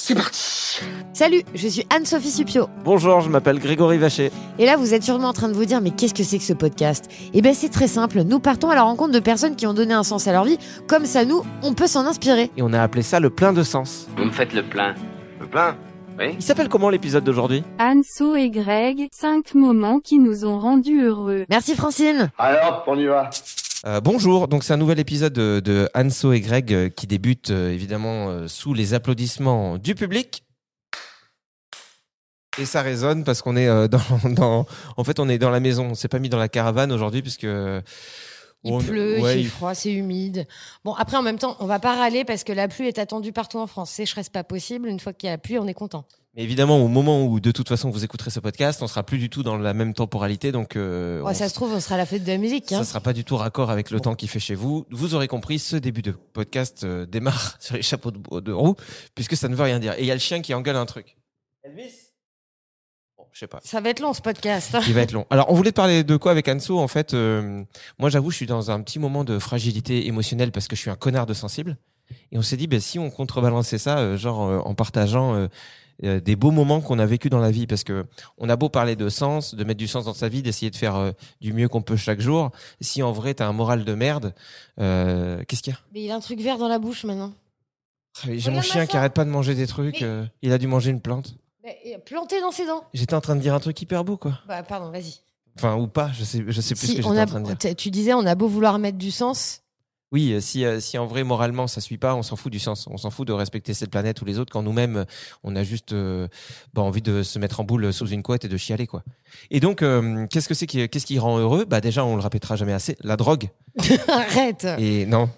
C'est parti Salut, je suis Anne-Sophie Supio. Bonjour, je m'appelle Grégory Vacher. Et là, vous êtes sûrement en train de vous dire, mais qu'est-ce que c'est que ce podcast? Eh bien, c'est très simple. Nous partons à la rencontre de personnes qui ont donné un sens à leur vie. Comme ça, nous, on peut s'en inspirer. Et on a appelé ça le plein de sens. Vous me faites le plein. Le plein? Oui Il s'appelle comment l'épisode d'aujourd'hui? Anso et Greg, cinq moments qui nous ont rendus heureux. Merci Francine. Alors, on y va Euh, Bonjour, donc c'est un nouvel épisode de, de Anso et Greg euh, qui débute euh, évidemment euh, sous les applaudissements du public. Et ça résonne parce qu'on est dans, dans, en fait, on est dans la maison. On s'est pas mis dans la caravane aujourd'hui puisque Il on- pleut, ouais, il il- fait froid, c'est humide. Bon, après, en même temps, on va pas râler parce que la pluie est attendue partout en France. Sécheresse pas possible. Une fois qu'il y a la pluie, on est content. Mais évidemment, au moment où de toute façon vous écouterez ce podcast, on sera plus du tout dans la même temporalité, donc euh, Ouais, on ça se trouve, on sera à la fête de la musique. Hein. Ça sera pas du tout raccord avec le temps qu'il fait chez vous. Vous aurez compris, ce début de podcast euh, démarre sur les chapeaux de, de roue, puisque ça ne veut rien dire. Et il y a le chien qui engueule un truc. Elvis? Je sais pas. Ça va être long ce podcast. Il va être long. Alors, on voulait te parler de quoi avec Anso En fait, euh, moi, j'avoue, je suis dans un petit moment de fragilité émotionnelle parce que je suis un connard de sensible. Et on s'est dit, ben, si on contrebalançait ça, euh, genre euh, en partageant des beaux moments qu'on a vécu dans la vie, parce que on a beau parler de sens, de mettre du sens dans sa vie, d'essayer de faire du mieux qu'on peut chaque jour. Si en vrai t'as un moral de merde, qu'est-ce qu'il y a? Mais il a un truc vert dans la bouche maintenant. Ah, J'ai mon chien qui arrête pas de manger des trucs. Mais- il a dû manger une plante. Planté dans ses dents. J'étais en train de dire un truc hyper beau, quoi. Bah, pardon, vas-y. Enfin, ou pas. Je sais, je sais plus ce que j'étais en train de dire. tu disais, on a beau vouloir mettre du sens. Oui, euh, si, euh, si en vrai moralement ça suit pas, on s'en fout du sens. On s'en fout de respecter cette planète ou les autres quand nous-mêmes euh, on a juste euh, bah, envie de se mettre en boule sous une couette et de chialer quoi. Et donc euh, qu'est-ce que c'est qui qu'est-ce qui rend heureux? Bah déjà on le répétera jamais assez, la drogue. Arrête. Et non,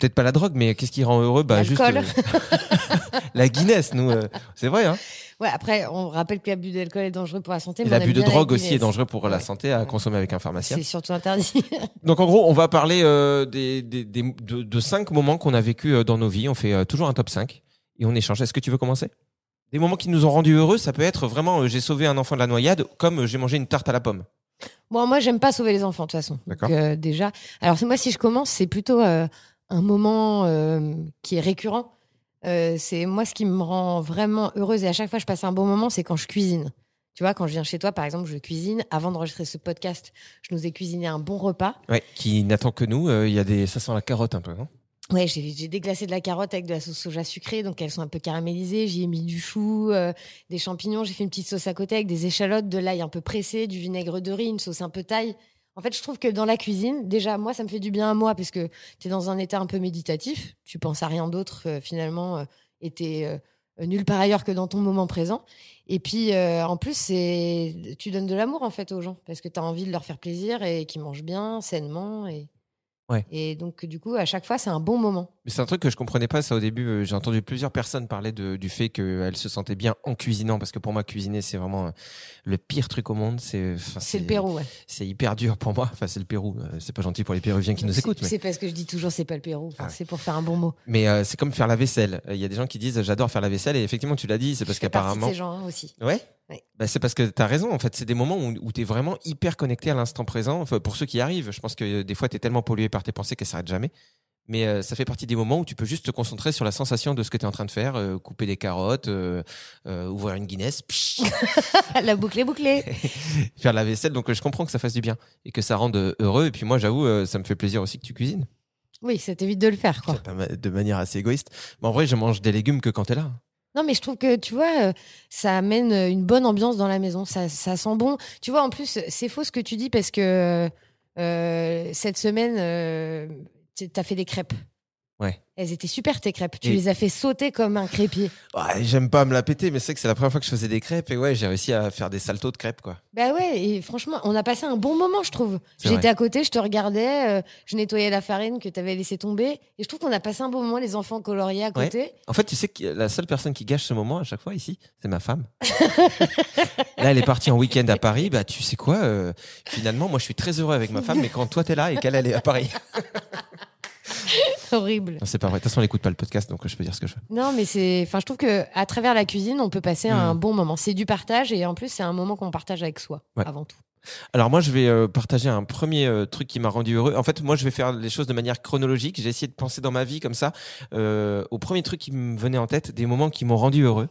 peut-être pas la drogue, mais qu'est-ce qui rend heureux? Bah juste euh, la Guinness, nous. c'est vrai. Hein Ouais, après, on rappelle que l'abus d'alcool est dangereux pour la santé. mais l'abus de drogue aussi est dangereux pour la santé à consommer avec un pharmacien. C'est surtout interdit. Donc en gros, on va parler euh, des, des, des- de, de cinq moments qu'on a vécu euh, dans nos vies. On fait euh, toujours un top 5 et on échange. Est-ce que tu veux commencer? Des moments qui nous ont rendus heureux, ça peut être vraiment euh, j'ai sauvé un enfant de la noyade, comme j'ai mangé une tarte à la pomme. Bon, moi, j'aime pas sauver les enfants, de toute façon. D'accord. Déjà. Alors, moi, si je commence, c'est plutôt un moment qui est récurrent. Euh, c'est moi, ce qui me rend vraiment heureuse et à chaque fois, je passe un bon moment, c'est quand je cuisine. Tu vois, quand je viens chez toi, par exemple, je cuisine. Avant d'enregistrer ce podcast, je nous ai cuisiné un bon repas. Ouais, qui n'attend que nous. euh, Il y a des, ça sent la carotte un peu, non? Ouais, j'ai j'ai déglacé de la carotte avec de la sauce soja sucrée, donc elles sont un peu caramélisées. J'y ai mis du chou, euh, des champignons. J'ai fait une petite sauce à côté avec des échalotes, de l'ail un peu pressé, du vinaigre de riz, une sauce un peu taille. En fait, je trouve que dans la cuisine, déjà, moi, ça me fait du bien à moi parce que tu es dans un état un peu méditatif. Tu penses à rien d'autre, euh, finalement, euh, et t'es euh, nulle part ailleurs que dans ton moment présent. Et puis, en plus, tu donnes de l'amour, en fait, aux gens parce que tu as envie de leur faire plaisir et qu'ils mangent bien, sainement. Et Ouais. Et donc, du coup, à chaque fois, c'est un bon moment. Mais c'est un truc que je comprenais pas ça au début. Euh, J'ai entendu plusieurs personnes parler de- du fait qu'elles se sentaient bien en cuisinant parce que pour moi cuisiner c'est vraiment euh, le pire truc au monde. C'est C'est le Pérou, ouais. C'est hyper dur pour moi. Enfin c'est le Pérou. Euh, C'est pas gentil pour les Péruviens qui nous C'est- écoutent. Mais, C'est parce que je dis toujours, c'est pas le Pérou. Enfin, Ah ouais. C'est pour faire un bon mot. mais, euh, c'est comme faire la vaisselle. Il y a des gens qui disent j'adore faire la vaisselle et effectivement tu l'as dit c'est parce qu'apparemment ces gens hein, aussi. Ouais? Ouais. Bah, c'est parce que tu as raison. En fait, c'est des moments où, où tu es vraiment hyper connecté à l'instant présent. Enfin, pour ceux qui arrivent, je pense que euh, des fois, tu es tellement pollué par tes pensées qu'elles s'arrêtent jamais. Mais euh, ça fait partie des moments où tu peux juste te concentrer sur la sensation de ce que tu es en train de faire. euh, couper des carottes, euh, ouvrir une Guinness, psh, la boucle est bouclée. faire la vaisselle. Donc, je comprends que ça fasse du bien et que ça rende heureux. Et puis moi, j'avoue, ça me fait plaisir aussi que tu cuisines. Oui, ça t'évite de le faire, quoi. De manière assez égoïste. Mais en vrai, je mange des légumes que quand tu es là. Non, mais je trouve que, tu vois, euh, ça amène euh, une bonne ambiance dans la maison. Ça, ça sent bon. Tu vois, en plus, c'est faux ce que tu dis parce que euh, cette semaine, tu as fait des crêpes. Ouais. Elles étaient super, tes crêpes. Tu Et- les as fait sauter comme un crépier. Ouais, J'aime pas me la péter, mais c'est que c'est la première fois que je faisais des crêpes. Et ouais, j'ai réussi à faire des saltos de crêpes, quoi. Bah ouais, et franchement, on a passé un bon moment, je trouve. J'étais à côté, je te regardais, euh, je nettoyais la farine que tu avais laissé tomber. Et je trouve qu'on a passé un bon moment, les enfants coloriés à Ouais. côté. En fait, tu sais que la seule personne qui gâche ce moment à chaque fois ici, c'est ma femme. Là, elle est partie en week-end à Paris. Bah, tu sais quoi euh, Finalement, moi, je suis très heureux avec ma femme, mais quand toi t'es là et qu'elle elle est à Paris, Horrible. c'est pas vrai. De toute façon, elle écoute pas le podcast, donc je peux dire ce que je veux. Non, mais c'est. Enfin, je trouve que à travers la cuisine, on peut passer un Mm. bon moment. C'est du partage et en plus, c'est un moment qu'on partage avec soi Ouais. avant tout. Alors moi, je vais euh, partager un premier euh, truc qui m'a rendu heureux. En fait, moi, je vais faire les choses de manière chronologique. J'ai essayé de penser dans ma vie comme ça euh, au premier truc qui me venait en tête, des moments qui m'ont rendu heureux.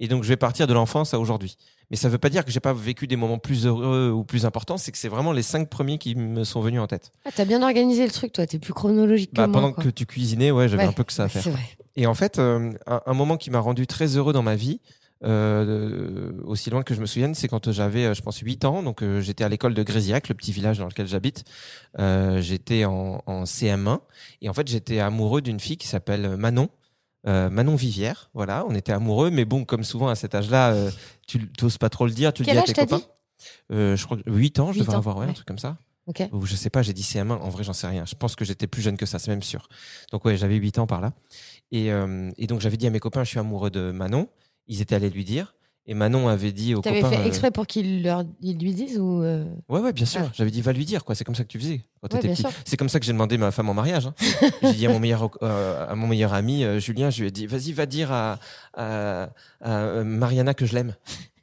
Et donc, je vais partir de l'enfance à aujourd'hui. Mais ça veut pas dire que j'ai pas vécu des moments plus heureux ou plus importants. C'est que c'est vraiment les cinq premiers qui me sont venus en tête. Ah, t'as bien organisé le truc, toi. T'es plus chronologique Bah, que moi. pendant quoi. que tu cuisinais, ouais, j'avais Ouais, un peu que ça à faire. C'est vrai. Et en fait, euh, un, un moment qui m'a rendu très heureux dans ma vie, euh, aussi loin que je me souvienne, c'est quand j'avais, euh, je pense, 8 ans. Donc, euh, j'étais à l'école de Grésiac, le petit village dans lequel j'habite. J'étais en, en CM1. Et en fait, j'étais amoureux d'une fille qui s'appelle Manon. Euh, Manon Vivière, voilà, on était amoureux, mais bon, comme souvent à cet âge-là, euh, tu n'oses pas trop le dire, tu Quel le dis à tes copains. Euh, je crois que 8 ans, je Huit devrais ans, avoir, ouais, un truc comme ça. Ok. Ou je sais pas, j'ai dit CM1, en vrai j'en sais rien. Je pense que j'étais plus jeune que ça, c'est même sûr. Donc ouais, j'avais 8 ans par là. Et, et donc j'avais dit à mes copains, je suis amoureux de Manon. Ils étaient allés lui dire. Et Manon avait dit aux T'avais copains... fait euh, exprès pour qu'ils leur... ils lui disent ou. euh, Ouais, ouais, bien sûr. Ah. J'avais dit, va lui dire, quoi. C'est comme ça que tu faisais quand Ouais, t'étais petit. sûr. C'est comme ça que j'ai demandé ma femme en mariage. Hein. j'ai dit à mon meilleur, euh, à mon meilleur ami, euh, Julien, je lui ai dit, vas-y, va dire à, à, à, Mariana que je l'aime.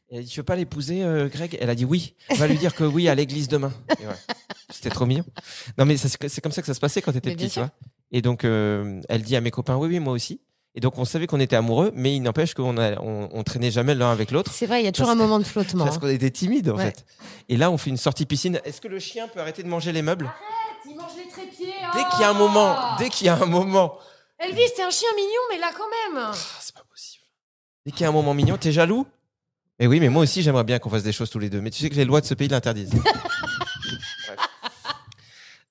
Et Elle a dit, tu veux pas l'épouser, Greg? Elle a dit oui. Va lui dire que oui à l'église demain. Et ouais. C'était trop mignon. Non, mais ça, c'est comme ça que ça se passait quand t'étais Mais petit, tu vois. Et donc, elle dit à mes copains, oui, oui, moi aussi. Et donc, on savait qu'on était amoureux, mais il n'empêche qu'on a- on, on traînait jamais l'un avec l'autre. C'est vrai, il y a toujours Parce un moment de flottement. Parce hein. qu'on était timide, en Ouais. fait. Et là, on fait une sortie piscine. Est-ce que le chien peut arrêter de manger les meubles? Il mange les trépieds. Dès qu'il y a un moment, dès qu'il y a un moment. Elvis, t'es un chien mignon, mais là quand même. Ah, c'est pas possible. Dès qu'il y a un moment mignon, t'es jaloux? Mais oui, mais moi aussi, j'aimerais bien qu'on fasse des choses tous les deux. Mais tu sais que les lois de ce pays l'interdisent.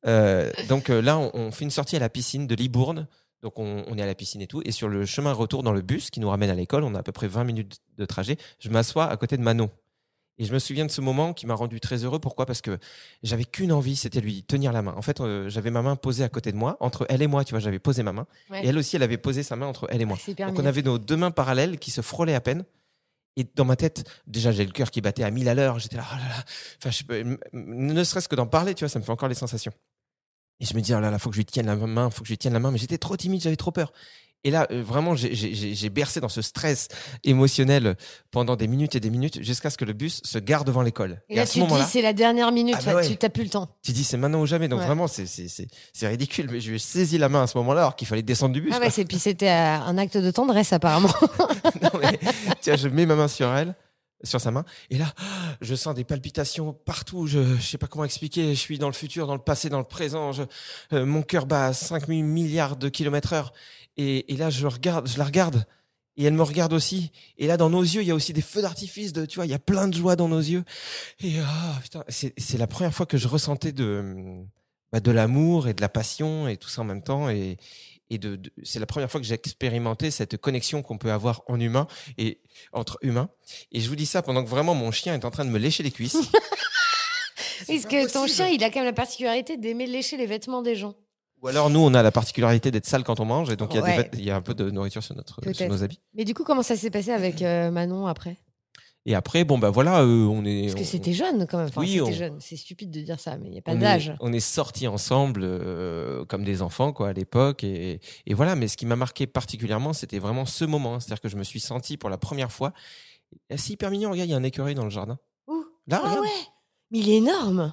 Euh, donc euh, là, on, on fait une sortie à la piscine de Libourne. Donc on, on est à la piscine et tout. Et sur le chemin retour dans le bus qui nous ramène à l'école, on a à peu près 20 minutes de trajet, je m'assois à côté de Manon. Et je me souviens de ce moment qui m'a rendu très heureux. Pourquoi? Parce que j'avais qu'une envie, c'était lui tenir la main. En fait, euh, j'avais ma main posée à côté de moi, entre elle et moi, tu vois, j'avais posé ma main. Ouais. Et elle aussi, elle avait posé sa main entre elle et moi. C'est hyper Donc on avait nos deux mains parallèles qui se frôlaient à peine. Et dans ma tête, déjà j'ai le cœur qui battait à 1000 à l'heure. J'étais là, oh là là. Enfin, je ne serait-ce que d'en parler, tu vois, ça me fait encore les sensations. Et je me dis, oh là là, faut que je lui tienne la main, faut que je lui tienne la main. Mais j'étais trop timide, j'avais trop peur. Et là, euh, vraiment, j'ai- bercé dans ce stress émotionnel pendant des minutes et des minutes jusqu'à ce que le bus se gare devant l'école. Et là, à ce tu te dis, c'est la dernière minute. Ah bah ouais. Tu t'as plus le temps. tu dis, c'est maintenant ou jamais. Donc Ouais. vraiment, c'est- ridicule. Mais je lui ai saisi la main à ce moment-là alors qu'il fallait descendre du bus. Ah ouais, c'est puis c'était euh, un acte de tendresse apparemment. Non, mais, tiens, je mets ma main sur elle, sur sa main, et là, je sens des palpitations partout. Je, je sais pas comment expliquer. Je suis dans le futur, dans le passé, dans le présent. Je, euh, mon cœur bat à 5 000 milliards de kilomètres heure. Et, là, je regarde, je la regarde. Et elle me regarde aussi. Et là, dans nos yeux, il y a aussi des feux d'artifice. De, tu vois, il y a plein de joie dans nos yeux. Et ah, c'est la première fois que je ressentais de, bah, de l'amour et de la passion et tout ça en même temps. Et, et de, de- c'est la première fois que j'ai expérimenté cette connexion qu'on peut avoir en humain et entre humains. Et je vous dis ça pendant que vraiment mon chien est en train de me lécher les cuisses. Parce que ton chien, il a quand même la particularité d'aimer lécher les vêtements des gens. Ou alors nous, on a la particularité d'être sale quand on mange, et donc il y, a des Ouais. vêt- il y a un peu de nourriture sur, notre, sur nos habits. Mais du coup, comment ça s'est passé avec euh, Manon après? Et après, bon bah voilà, euh, on est. Parce que on- c'était jeune quand même. Enfin, Oui, c'était on- jeune. C'est stupide de dire ça, mais il n'y a pas d'âge. on est sortis ensemble euh, comme des enfants quoi à l'époque et, et voilà mais ce qui m'a marqué particulièrement c'était vraiment ce moment hein. c'est-à-dire que je me suis senti pour la première fois Ah, c'est hyper mignon regarde il y a un écureuil dans le jardin Ouh. là Ah ouais Mais il est énorme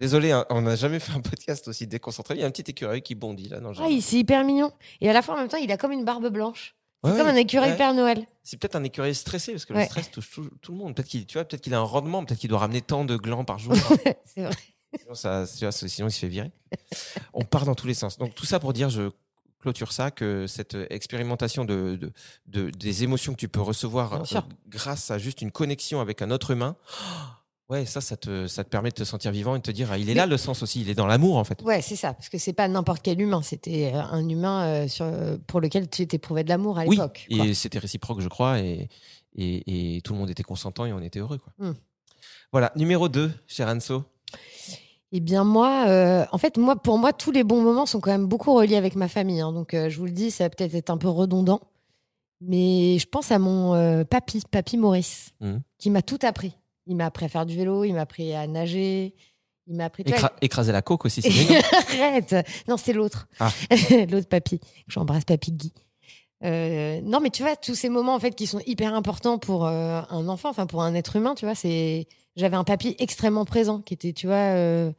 désolé hein, on n'a jamais fait un podcast aussi déconcentré il y a un petit écureuil qui bondit là dans le Ah, jardin il- c'est hyper mignon. Et à la fois, en même temps, il a comme une barbe blanche. C'est Ouais, comme un écureuil ouais. Père Noël. c'est peut-être un écureuil stressé parce que Ouais. le stress touche tout, tout le monde peut-être qu'il tu vois peut-être qu'il a un rendement peut-être qu'il doit ramener tant de glands par jour c'est vrai. sinon, ça, il se fait virer. On part dans tous les sens. Donc tout ça pour dire, je clôture ça, que cette expérimentation de, de, de- des émotions que tu peux recevoir euh, grâce à juste une connexion avec un autre humain, ouais, ça, ça te, ça te permet de te sentir vivant et de te dire, ah, il est là le sens aussi, il est dans l'amour en fait. Ouais, c'est ça. Parce que c'est pas n'importe quel humain. C'était euh, un humain euh, sur, pour lequel tu éprouvais de l'amour à Oui, l'époque. et c'était réciproque, je crois, et, et, et tout le monde était consentant et on était heureux. Quoi. Hmm. Voilà, numéro 2, cher Anso. Eh bien moi, euh, en fait, moi, pour moi, tous les bons moments sont quand même beaucoup reliés avec ma famille. hein. donc, euh, je vous le dis, ça va peut-être être un peu redondant, mais je pense à mon euh, papy, papy Maurice, Mhm. qui m'a tout appris. Il m'a appris à faire du vélo, il m'a appris à nager, il m'a appris. Écra- écraser la coque aussi, c'est génial. Arrête Non, c'est l'autre. Ah. l'autre papy. J'embrasse papy Guy. Euh, non, mais tu vois, tous ces moments en fait qui sont hyper importants pour euh, un enfant, enfin pour un être humain, tu vois, c'est. J'avais un papy extrêmement présent qui était, tu vois, euh,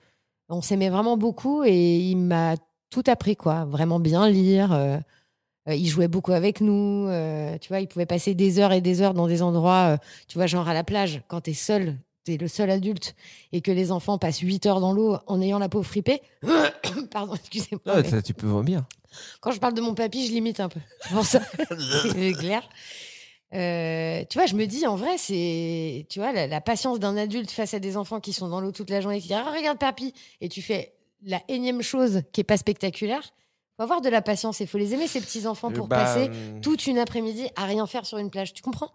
on s'aimait vraiment beaucoup et il m'a tout appris, quoi. Vraiment bien lire. Euh, il jouait beaucoup avec nous. euh, tu vois, il pouvait passer des heures et des heures dans des endroits, euh, tu vois, genre à la plage, quand t'es seul, t'es le seul adulte et que les enfants passent 8 heures dans l'eau en ayant la peau fripée. Pardon, excusez-moi. Ah, mais tu peux vomir. Quand je parle de mon papy, je limite un peu. C'est pour ça. C'est clair. Euh, tu vois, je me dis en vrai, c'est tu vois la, la patience d'un adulte face à des enfants qui sont dans l'eau toute la journée, qui disent ah, regarde papy, et tu fais la énième chose qui est pas spectaculaire. Faut avoir de la patience et faut les aimer ces petits enfants pour Bah, passer hum, toute une après-midi à rien faire sur une plage. Tu comprends?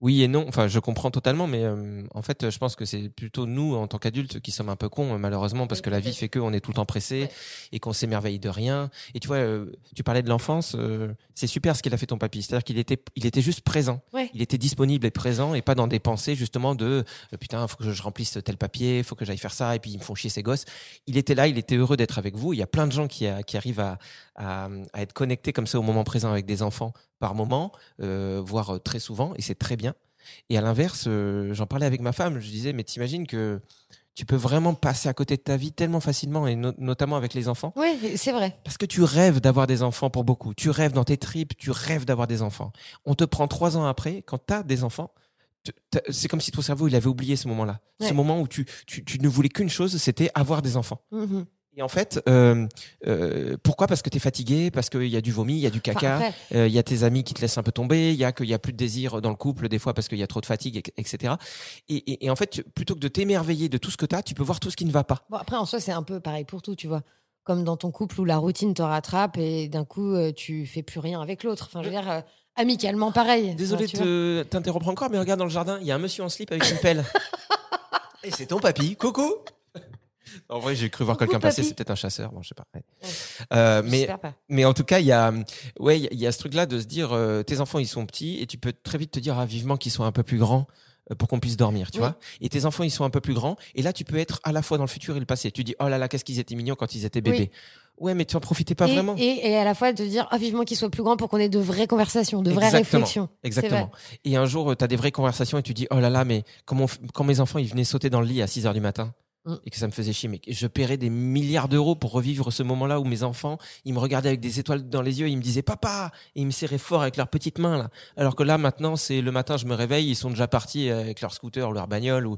Oui et non. Enfin, je comprends totalement, mais euh, en fait, je pense que c'est plutôt nous, en tant qu'adultes, qui sommes un peu cons, euh, malheureusement, parce Oui, que la vie fait qu'on est tout le temps pressé Ouais. et qu'on s'émerveille de rien. Et tu vois, euh, tu parlais de l'enfance, euh, c'est super ce qu'il a fait ton papy. C'est-à-dire qu'il était, il était juste présent. Ouais. Il était disponible et présent et pas dans des pensées justement de euh, putain, faut que je remplisse tel papier, faut que j'aille faire ça et puis ils me font chier ces gosses. Il était là, il était heureux d'être avec vous. Il y a plein de gens qui, a- qui arrivent à, à, à être connectés comme ça au moment présent avec des enfants par moment, euh, voire euh, très souvent, et c'est très bien. Et à l'inverse, euh, j'en parlais avec ma femme, je disais, mais t'imagines que tu peux vraiment passer à côté de ta vie tellement facilement, et no- notamment avec les enfants, Oui, c'est vrai. parce que tu rêves d'avoir des enfants pour beaucoup. Tu rêves dans tes tripes, tu rêves d'avoir des enfants. On te prend trois ans après, quand tu as des enfants, c'est comme si ton cerveau il avait oublié ce moment-là. Ce moment où tu, tu, tu ne voulais qu'une chose, c'était avoir des enfants. Mhm. Et en fait, euh, euh, pourquoi? Parce que tu es fatigué, parce qu'il y a du vomi, il y a du caca, euh, il y a tes amis qui te laissent un peu tomber, il y a qu'il y a plus de désir dans le couple des fois parce qu'il y a trop de fatigue, et- etc. Et, et- et en fait, plutôt que de t'émerveiller de tout ce que tu as, tu peux voir tout ce qui ne va pas. Bon, après, en soi, c'est un peu pareil pour tout, tu vois. Comme dans ton couple où la routine te rattrape et d'un coup, euh, tu fais plus rien avec l'autre. Enfin, je veux dire, euh, amicalement, pareil. Désolé de te- t'interrompre encore, mais regarde dans le jardin, il y a un monsieur en slip avec une pelle. Et c'est ton papy, coucou En vrai, j'ai cru voir quelqu'un passer, c'est peut-être un chasseur, bon, je sais pas. ouais. Ouais. Euh, mais, pas. mais en tout cas, il y a, ouais, il y a- ce truc-là de se dire, euh, tes enfants, ils sont petits, et tu peux très vite te dire, ah, vivement qu'ils soient un peu plus grands euh, pour qu'on puisse dormir, tu Oui. vois. Et tes enfants, ils sont un peu plus grands, et là, tu peux être à la fois dans le futur et le passé. Tu dis, oh là là, qu'est-ce qu'ils étaient mignons quand ils étaient bébés. Ouais, mais tu en profitais pas et, vraiment. Et, et à la fois de dire, ah, vivement qu'il soit plus grand pour qu'on ait de vraies conversations, de vraies Exactement. réflexions. Exactement. Et un jour, tu as des vraies conversations et tu dis, oh là là, mais comment, quand mes enfants, ils venaient sauter dans le lit à 6 heures du matin Mm. et que ça me faisait chier, mais je paierais des milliards d'euros pour revivre ce moment-là où mes enfants, ils me regardaient avec des étoiles dans les yeux, ils me disaient, papa, et ils me serraient fort avec leurs petites mains, là. Alors que là, maintenant, c'est le matin, je me réveille, ils sont déjà partis avec leur scooter ou leur bagnole ou,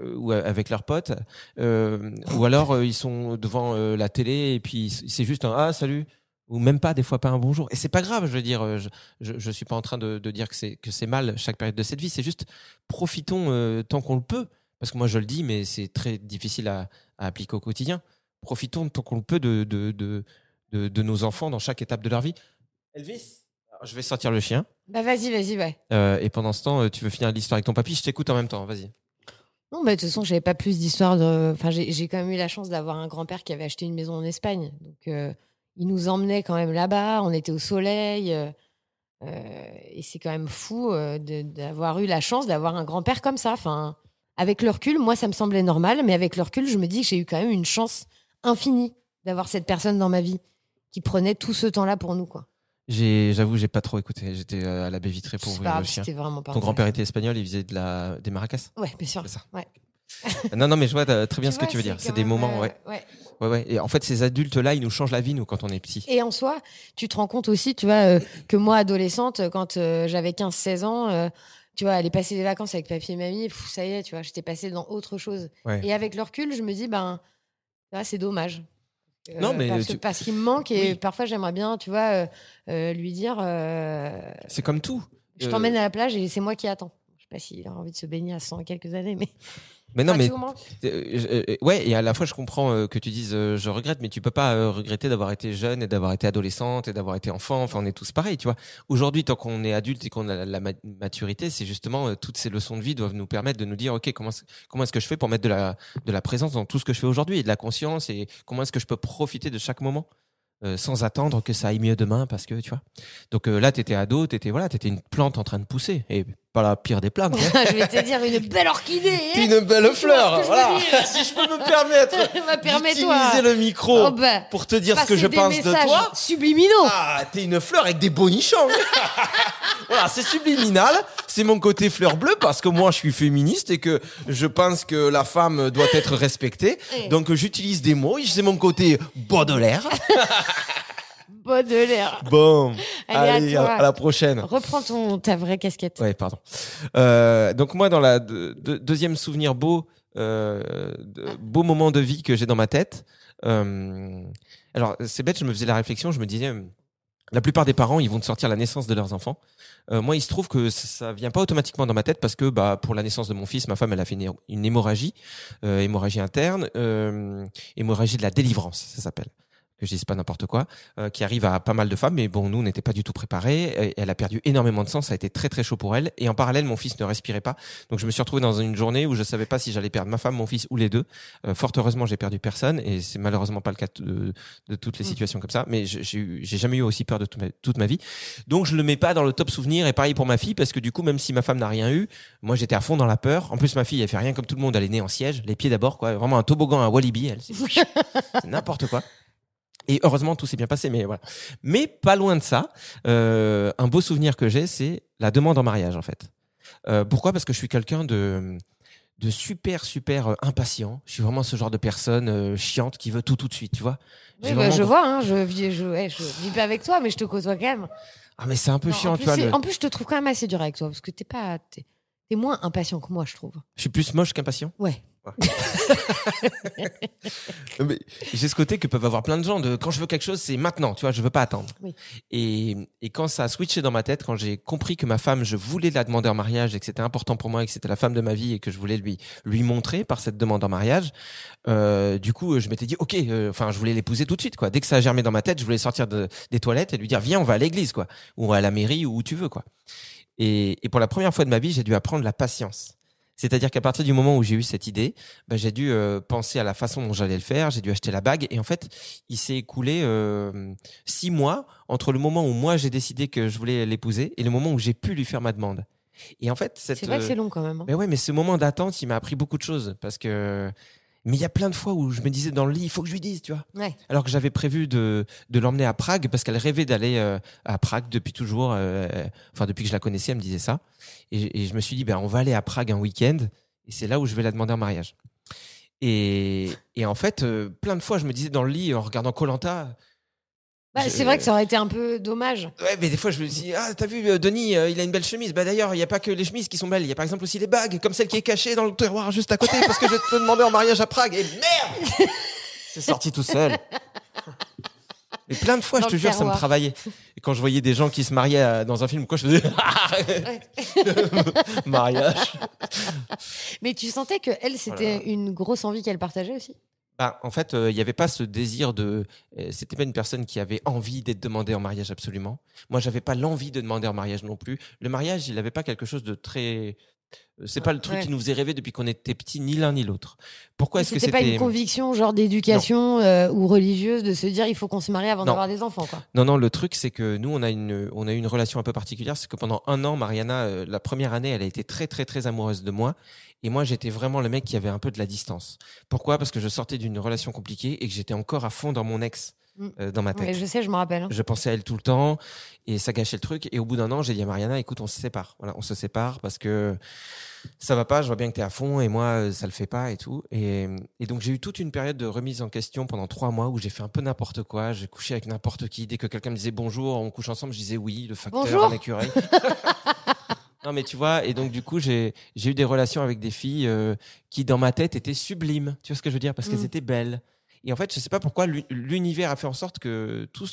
euh, avec leurs potes. Euh, ou alors, euh, ils sont devant la télé et puis c'est juste un, ah, salut ou même pas des fois pas un bonjour et c'est pas grave je veux dire je, je, suis pas en train de, de dire que c'est que c'est mal chaque période de cette vie c'est juste profitons tant qu'on le peut parce que moi je le dis mais c'est très difficile à, à appliquer au quotidien profitons tant qu'on le peut de de, de, de de nos enfants dans chaque étape de leur vie Elvis Alors, je vais sortir le chien Bah, vas-y, vas-y, ouais. euh, et pendant ce temps euh, tu veux finir l'histoire avec ton papy? Je t'écoute en même temps vas-y Non, bah, de toute façon, j'avais pas plus d'histoire de. Enfin, j'ai quand même eu la chance d'avoir un grand-père qui avait acheté une maison en Espagne. Donc, euh, il nous emmenait quand même là-bas. On était au soleil. euh, et c'est quand même fou d'avoir eu la chance d'avoir un grand-père comme ça. Enfin, avec le recul, moi, ça me semblait normal, mais avec le recul, je me dis que j'ai eu quand même une chance infinie d'avoir cette personne dans ma vie qui prenait tout ce temps-là pour nous, quoi. J'avoue, j'ai pas trop écouté. J'étais euh, à la baie vitrée pour ouvrir le chien. vraiment pas Ton grand-père était espagnol, il faisait de la, des maracas. Ouais, bien sûr. C'est ça. Ouais. non, non, mais je vois très bien ce que tu veux dire. C'est des moments, euh, ouais. ouais. Ouais, ouais. Et en fait, ces adultes-là, ils nous changent la vie, nous, quand on est petit. Et en soi, tu te rends compte aussi, tu vois, euh, que moi, adolescente, quand euh, j'avais 15-16 ans, tu vois, aller passer des vacances avec papy et mamie, pff, ça y est, tu vois, j'étais passée dans autre chose. Ouais. Et avec le recul, je me dis, ben, ah, c'est dommage. Euh, Non, mais parce, tu- parce qu'il me manque et Oui. parfois j'aimerais bien, tu vois, euh, euh, lui dire, C'est comme tout. je t'emmène à la plage et c'est moi qui attends. Sais pas s'il a envie de se baigner à 100 et quelques années, mais. Mais non, mais tu Euh, euh, ouais, et à la fois je comprends euh, que tu dises je regrette, mais tu peux pas regretter d'avoir été jeune et d'avoir été adolescente et d'avoir été enfant. Enfin, on est tous pareils, tu vois. Aujourd'hui, tant qu'on est adulte et qu'on a la, la ma- maturité, c'est justement toutes ces leçons de vie doivent nous permettre de nous dire ok comment est-ce- comment est-ce que je fais pour mettre de la de la présence dans tout ce que je fais aujourd'hui et de la conscience et comment est-ce que je peux profiter de chaque moment. euh, sans attendre que ça aille mieux demain parce que tu vois donc euh, là t'étais ado t'étais voilà t'étais une plante en train de pousser et pas la pire des plantes hein. Je vais te dire une belle orchidée. Hein. une belle fleur, voilà. si je peux me permettre d'utiliser le micro Oh, bah, pour te dire ce que je pense de toi. Subliminaux. Ah, t'es une fleur avec des bonichons. voilà, c'est subliminal. C'est mon côté fleur bleue parce que moi je suis féministe et que je pense que la femme doit être respectée. Eh. Donc j'utilise des mots. C'est mon côté Baudelaire. Baudelaire. Bon, Allez, à allez, toi. à la prochaine. Reprends ton, ta vraie casquette. Ouais, pardon. Euh, donc moi, dans la de- de- deuxième souvenir beau, euh, de- beau moment de vie que j'ai dans ma tête. euh, alors c'est bête, je me faisais la réflexion, je me disais, la plupart des parents, ils vont te sortir la naissance de leurs enfants. Euh, moi, il se trouve que ça, ça vient pas automatiquement dans ma tête parce que bah pour la naissance de mon fils, ma femme, elle a fait une, une hémorragie, euh, hémorragie interne, euh, hémorragie de la délivrance, ça s'appelle que je dise pas n'importe quoi, euh, qui arrive à pas mal de femmes, mais bon, nous, on n'était pas du tout préparés. Elle a perdu énormément de sang, ça a été très très chaud pour elle. Et en parallèle, mon fils ne respirait pas. Donc je me suis retrouvé dans une journée où je savais pas si j'allais perdre ma femme, mon fils ou les deux. Euh, fort heureusement, j'ai perdu personne, et c'est malheureusement pas le cas de, de toutes les Mm. situations comme ça. Mais j'ai jamais eu aussi peur de toute ma, toute ma vie. Donc je le mets pas dans le top souvenir. Et pareil pour ma fille, parce que du coup, même si ma femme n'a rien eu, moi j'étais à fond dans la peur. En plus, ma fille, elle fait rien comme tout le monde. Elle est née en siège, les pieds d'abord, quoi. Vraiment un toboggan, un Walibi. Elle, c'est n'importe quoi. Et heureusement, tout s'est bien passé, mais voilà. Mais pas loin de ça, euh, un beau souvenir que j'ai, c'est la demande en mariage, en fait. Euh, pourquoi? Parce que je suis quelqu'un de de super super euh, impatient. Je suis vraiment ce genre de personne euh, chiante qui veut tout tout de suite, tu vois. Oui, bah, je vois, hein, je, vis, je, vis pas avec toi, mais je te côtoie quand même. Ah mais c'est un peu Non, chiant, en, tu vois. le- en plus, je te trouve quand même assez dur avec toi, parce que t'es pas, t'es, t'es moins impatient que moi, je trouve. Je suis plus moche qu'impatient. Ouais. J'ai ce côté que peuvent avoir plein de gens de quand je veux quelque chose, c'est maintenant, tu vois, je veux pas attendre. Oui. Et, et quand ça a switché dans ma tête, quand j'ai compris que ma femme, je voulais la demander en mariage et que c'était important pour moi et que c'était la femme de ma vie et que je voulais lui lui montrer par cette demande en mariage, euh, du coup, je m'étais dit ok, euh, enfin, je voulais l'épouser tout de suite, quoi. Dès que ça a germé dans ma tête, je voulais sortir de, des toilettes et lui dire viens, on va à l'église, quoi, ou à la mairie ou où tu veux, quoi. Et, et pour la première fois de ma vie, j'ai dû apprendre la patience. C'est-à-dire qu'à partir du moment où j'ai eu cette idée, bah, j'ai dû euh, penser à la façon dont j'allais le faire, j'ai dû acheter la bague, et en fait, il s'est écoulé euh, six mois entre le moment où moi j'ai décidé que je voulais l'épouser et le moment où j'ai pu lui faire ma demande. Et en fait, cette, C'est vrai que euh, c'est long quand même. hein. mais ouais, mais ce moment d'attente, il m'a appris beaucoup de choses parce que. Mais il y a plein de fois où je me disais dans le lit, il faut que je lui dise, tu vois. Ouais. Alors que j'avais prévu de, de l'emmener à Prague parce qu'elle rêvait d'aller euh, à Prague depuis toujours. euh, enfin, depuis que je la connaissais, elle me disait ça. Et, et je me suis dit, ben, on va aller à Prague un week-end et c'est là où je vais la demander en mariage. Et, et en fait, euh, plein de fois, je me disais dans le lit en regardant Colanta. Bah, je- C'est vrai que ça aurait été un peu dommage. Ouais, mais des fois, je me dis, ah, t'as vu, euh, Denis, euh, il a une belle chemise. Bah, d'ailleurs, il n'y a pas que les chemises qui sont belles. Il y a par exemple aussi les bagues, comme celle qui est cachée dans le tiroir juste à côté, parce que je vais te demander en mariage à Prague. Et merde! C'est sorti tout seul. Et plein de fois, Dans je te jure, ça me travaillait. Et quand je voyais des gens qui se mariaient euh, dans un film, quoi, je faisais, mariage. Mais tu sentais que elle, c'était Voilà. une grosse envie qu'elle partageait aussi? Bah, en fait, euh, il n'y avait pas ce désir de. euh, C'était pas une personne qui avait envie d'être demandée en mariage absolument. Moi, j'avais pas l'envie de demander en mariage non plus. Le mariage, il n'avait pas quelque chose de très Euh, C'est pas le truc Ouais. qui nous faisait rêver depuis qu'on était petits, ni l'un ni l'autre. Pourquoi est-ce que C'était pas une conviction genre d'éducation euh, ou religieuse de se dire il faut qu'on se marie avant d'avoir des enfants quoi. Non, non, le truc, c'est que nous, on a une, on a eu une relation un peu particulière. C'est que pendant un an, Mariana, euh, la première année, elle a été très, très, très amoureuse de moi. Et moi, j'étais vraiment le mec qui avait un peu de la distance. Pourquoi? Parce que je sortais d'une relation compliquée et que j'étais encore à fond dans mon ex. Euh, dans ma tête. Ouais, je sais, je me rappelle. Je pensais à elle tout le temps et ça gâchait le truc. Et au bout d'un an, j'ai dit à Mariana, écoute, on se sépare. Voilà, on se sépare parce que ça va pas. Je vois bien que tu es à fond et moi, euh, ça le fait pas et tout. Et, et donc, j'ai eu toute une période de remise en question pendant trois mois où j'ai fait un peu n'importe quoi. J'ai couché avec n'importe qui. Dès que quelqu'un me disait bonjour, on couche ensemble, je disais oui, le facteur, Bonjour. un écureuil. non, mais tu vois, et donc, du coup, j'ai j'ai eu des relations avec des filles euh, qui, dans ma tête, étaient sublimes. Tu vois ce que je veux dire? Parce qu'elles Mm. étaient belles. Et en fait, je sais pas pourquoi l'u- l'univers a fait en sorte que tout-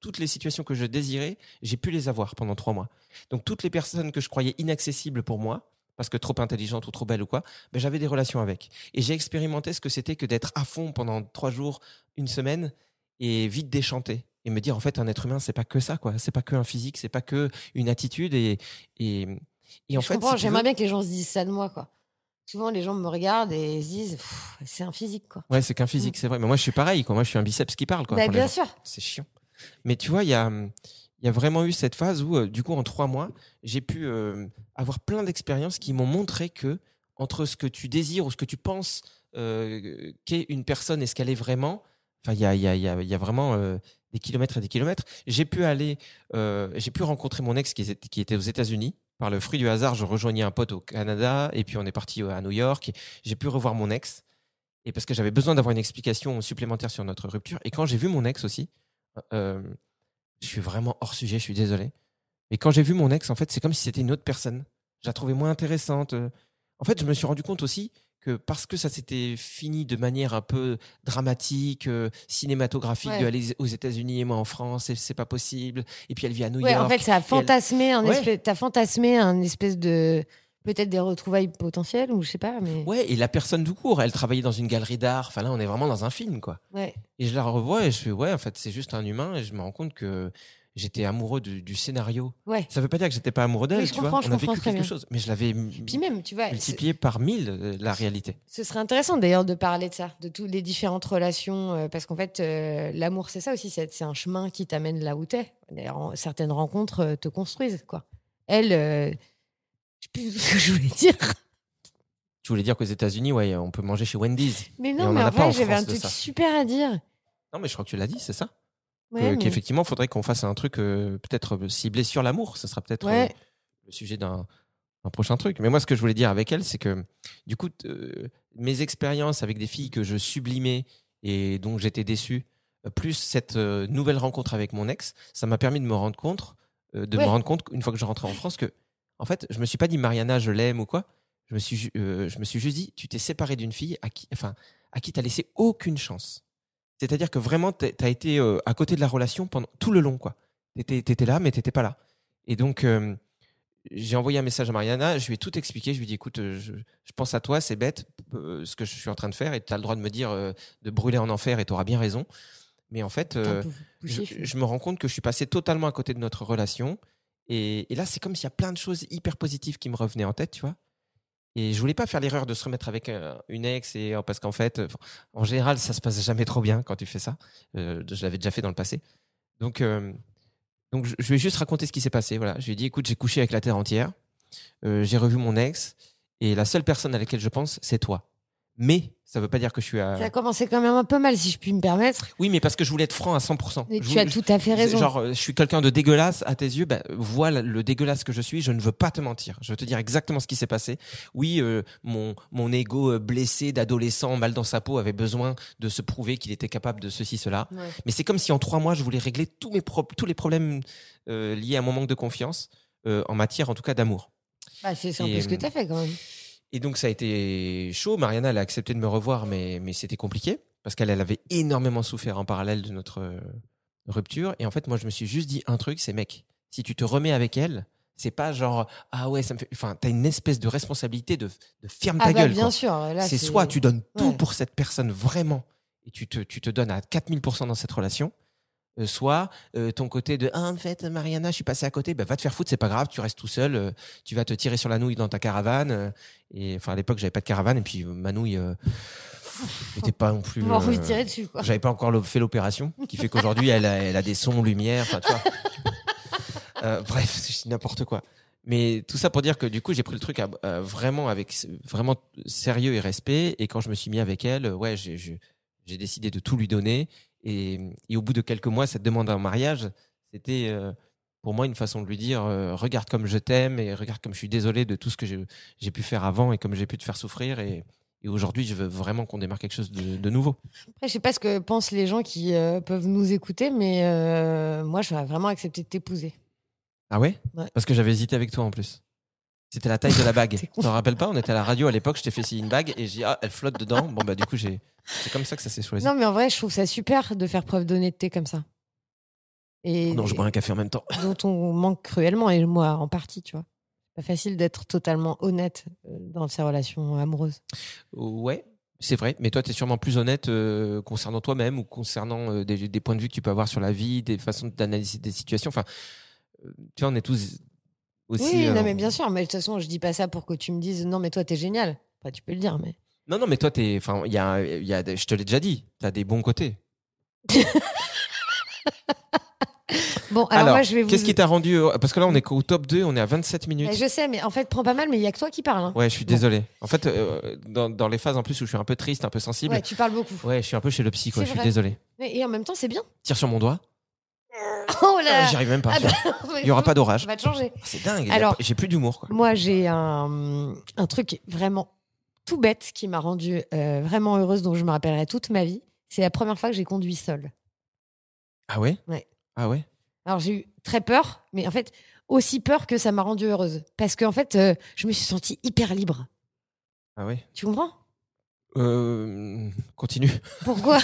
toutes les situations que je désirais, j'ai pu les avoir pendant trois mois. Donc toutes les personnes que je croyais inaccessibles pour moi, parce que trop intelligentes ou trop belles ou quoi, ben, j'avais des relations avec. Et j'ai expérimenté ce que c'était que d'être à fond pendant trois jours, une semaine, et vite déchanter. Et me dire, en fait, un être humain, c'est pas que ça, quoi. C'est pas que un physique, c'est pas que une attitude. Et, et, et en je fait, si j'aimerais bien que les gens se disent ça de moi quoi. Souvent les gens me regardent et se disent c'est un physique quoi. Ouais, c'est qu'un physique, c'est vrai. Mais moi, je suis pareil, quoi. Moi, je suis un biceps qui parle, quoi. Bah, bien sûr. c'est chiant. Mais tu vois, il y a, il y a vraiment eu cette phase où, euh, du coup, en trois mois, j'ai pu euh, avoir plein d'expériences qui m'ont montré que entre ce que tu désires ou ce que tu penses euh, qu'est une personne et ce qu'elle est vraiment, enfin, il y a, il y, a, il y, a, il y a vraiment des kilomètres et des kilomètres. J'ai pu aller, j'ai pu rencontrer mon ex qui était aux États-Unis. Par le fruit du hasard, je rejoignais un pote au Canada et puis on est parti euh, à New York. J'ai pu revoir mon ex et parce que j'avais besoin d'avoir une explication supplémentaire sur notre rupture. Et quand j'ai vu mon ex aussi, euh, je suis vraiment hors sujet, je suis désolé. Mais quand j'ai vu mon ex, en fait, c'est comme si c'était une autre personne. Je la trouvais moins intéressante. euh. En fait, je me suis rendu compte aussi que parce que ça s'était fini de manière un peu dramatique, euh, cinématographique, Ouais. de aller aux États-Unis et moi en France, c'est pas possible. Et puis elle vit à New Ouais, York. en fait, ça a et elle- fantasmé un Ouais. espèce, t'as fantasmé un espèce de peut-être des retrouvailles potentielles ou je sais pas, mais Ouais, et la personne du cours, elle travaillait dans une galerie d'art. Enfin là, on est vraiment dans un film, quoi. ouais. Et je la revois et je fais ouais, en fait, c'est juste un humain. Et je me rends compte que j'étais amoureux du, du scénario. Ouais. Ça veut pas dire que j'étais pas amoureux d'elle, tu vois. On a vécu quelque bien. chose, mais je l'avais Puis même, tu vois, ce- multiplié par mille euh, la réalité. ce serait intéressant d'ailleurs de parler de ça, de toutes les différentes relations, euh, parce qu'en fait, euh, l'amour, c'est ça aussi, c'est un chemin qui t'amène là où t'es. D'ailleurs, certaines rencontres te construisent, quoi. Elle, je sais plus ce que je voulais dire. Tu voulais dire qu'aux États-Unis, ouais, on peut manger chez Wendy's. Mais non, on mais en en vrai, j'avais un truc super à dire. Non, mais je crois que tu l'as dit, c'est ça? Ouais, mais- Qu'effectivement, il faudrait qu'on fasse un truc euh, peut-être euh, ciblé sur l'amour. Ce sera peut-être Ouais. euh, le sujet d'un un prochain truc. Mais moi, ce que je voulais dire avec elle, c'est que du coup, euh, mes expériences avec des filles que je sublimais et dont j'étais déçu, plus cette nouvelle rencontre avec mon ex, ça m'a permis de me rendre compte, de Ouais. me rendre compte une fois que je rentrais en France que, en fait, je me suis pas dit Mariana, je l'aime ou quoi. Je me suis, je me suis juste dit, tu t'es séparé d'une fille à qui, enfin, à qui t'as laissé aucune chance. C'est-à-dire que vraiment, t'as as été euh, à côté de la relation pendant tout le long, quoi. T'étais étais là, mais t'étais pas là. Et donc, euh, j'ai envoyé un message à Mariana, je lui ai tout expliqué. Je lui ai dit, écoute, euh, je, je pense à toi, c'est bête euh, ce que je suis en train de faire, et tu as le droit de me dire de brûler en enfer, et tu auras bien raison. Mais en fait, je me rends compte que je suis passé totalement à côté de notre relation. Et, et là, c'est comme s'il y a plein de choses hyper positives qui me revenaient en tête, tu vois. Et je voulais pas faire l'erreur de se remettre avec euh, une ex, et, euh, parce qu'en fait, euh, en général, ça se passe jamais trop bien quand tu fais ça. Je l'avais déjà fait dans le passé. Donc, donc je, ai juste raconté ce qui s'est passé. Voilà. Je lui ai dit, écoute, j'ai couché avec la terre entière. J'ai revu mon ex. Et la seule personne à laquelle je pense, c'est toi. Mais ça veut pas dire que je suis à. Ça a commencé quand même un peu mal, si je puis me permettre. Oui, mais parce que je voulais être franc à 100%. Mais Je tu as tout à fait raison. Genre, je suis quelqu'un de dégueulasse à tes yeux. Bah, voilà le dégueulasse que je suis. Je ne veux pas te mentir. Je veux te dire exactement ce qui s'est passé. Oui, euh, mon mon ego euh, blessé d'adolescent, mal dans sa peau, avait besoin de se prouver qu'il était capable de ceci, cela. Ouais. Mais c'est comme si en trois mois, je voulais régler tous mes pro- tous les problèmes euh, liés à mon manque de confiance euh, en matière, en tout cas, d'amour. Bah, c'est un peu ce que tu as fait quand même. Et donc ça a été chaud. Mariana, elle a accepté de me revoir, mais, mais c'était compliqué parce qu'elle elle avait énormément souffert en parallèle de notre euh, rupture. Et en fait, moi, je me suis juste dit un truc, c'est mec, si tu te remets avec elle, c'est pas genre ah ouais, ça me fait. Enfin, t'as une espèce de responsabilité de, de ferme ta Ah bah, gueule. bien quoi. sûr. C'est soit tu donnes tout Ouais. pour cette personne vraiment et tu te, tu te donnes à 4000% dans cette relation, soit euh, ton côté de ah, en fait Mariana je suis passé à côté bah, va te faire foutre c'est pas grave tu restes tout seul euh, tu vas te tirer sur la nouille dans ta caravane euh, et enfin à l'époque j'avais pas de caravane et puis euh, ma nouille euh, était pas non plus euh, dessus, j'avais pas encore fait l'opération qui fait qu'aujourd'hui elle a, elle a des sons lumière enfin tu vois. Euh, bref c'est n'importe quoi. Mais tout ça pour dire que du coup j'ai pris le truc à- à vraiment avec vraiment sérieux et respect et quand je me suis mis avec elle euh, ouais j'ai décidé de tout lui donner et, et au bout de quelques mois cette demande en mariage c'était euh, pour moi une façon de lui dire euh, regarde comme je t'aime et regarde comme je suis désolé de tout ce que j'ai pu faire avant et comme j'ai pu te faire souffrir et, et aujourd'hui je veux vraiment qu'on démarre quelque chose de, de nouveau Après, je sais pas ce que pensent les gens qui euh, peuvent nous écouter, mais moi, j'aurais vraiment accepté de t'épouser. ah ouais, Ouais. parce que j'avais hésité avec toi en plus c'était la taille de la bague tu t'en rappelles pas on était à la radio à l'époque je t'ai fait signer une bague et j'ai dit ah elle flotte dedans bon bah du coup j'ai c'est comme ça que ça s'est choisi Non, mais en vrai, je trouve ça super de faire preuve d'honnêteté comme ça. Et non je bois un café en même temps dont on manque cruellement, et moi en partie, tu vois. C'est pas facile d'être totalement honnête euh, dans ses relations amoureuses. Ouais, c'est vrai. Mais toi, tu es sûrement plus honnête euh, concernant toi-même ou concernant euh, des, des points de vue que tu peux avoir sur la vie, des façons d'analyser des situations. Enfin, euh, tu vois, on est tous aussi. oui, euh, non, mais bien sûr, mais de toute façon, je dis pas ça pour que tu me dises non, mais toi, t'es génial. Enfin, tu peux le dire, mais. Non, non, mais toi, t'es. Enfin, il y a, y a, je te l'ai déjà dit. T'as des bons côtés. Bon, alors, moi, je vais vous. qu'est-ce qui t'a rendu Parce que là, on est qu'au top 2, on est à 27 minutes. Mais je sais, mais en fait, prends pas mal, mais il y a que toi qui parles. hein. Ouais, je suis Bon. désolé. En fait, euh, dans, dans les phases en plus où je suis un peu triste, un peu sensible, Ouais, tu parles beaucoup. ouais, je suis un peu chez le psy, quoi. Je suis désolé. Mais- Et en même temps, c'est bien. Tire sur mon doigt. Oh là Euh, J'y arrive même pas. Ah bah, Il y aura pas d'orage. Ça va te changer. C'est dingue. Alors- J'ai plus d'humour, quoi. Moi, j'ai un, un truc vraiment tout bête qui m'a rendue euh, vraiment heureuse, dont je me rappellerai toute ma vie. C'est la première fois que j'ai conduit seule. Ah ouais? Ouais. Ah ouais? Alors, j'ai eu très peur, mais en fait, aussi peur que ça m'a rendue heureuse. Parce qu'en fait, euh, je me suis sentie hyper libre. Ah ouais? Tu comprends? Euh, continue. Pourquoi?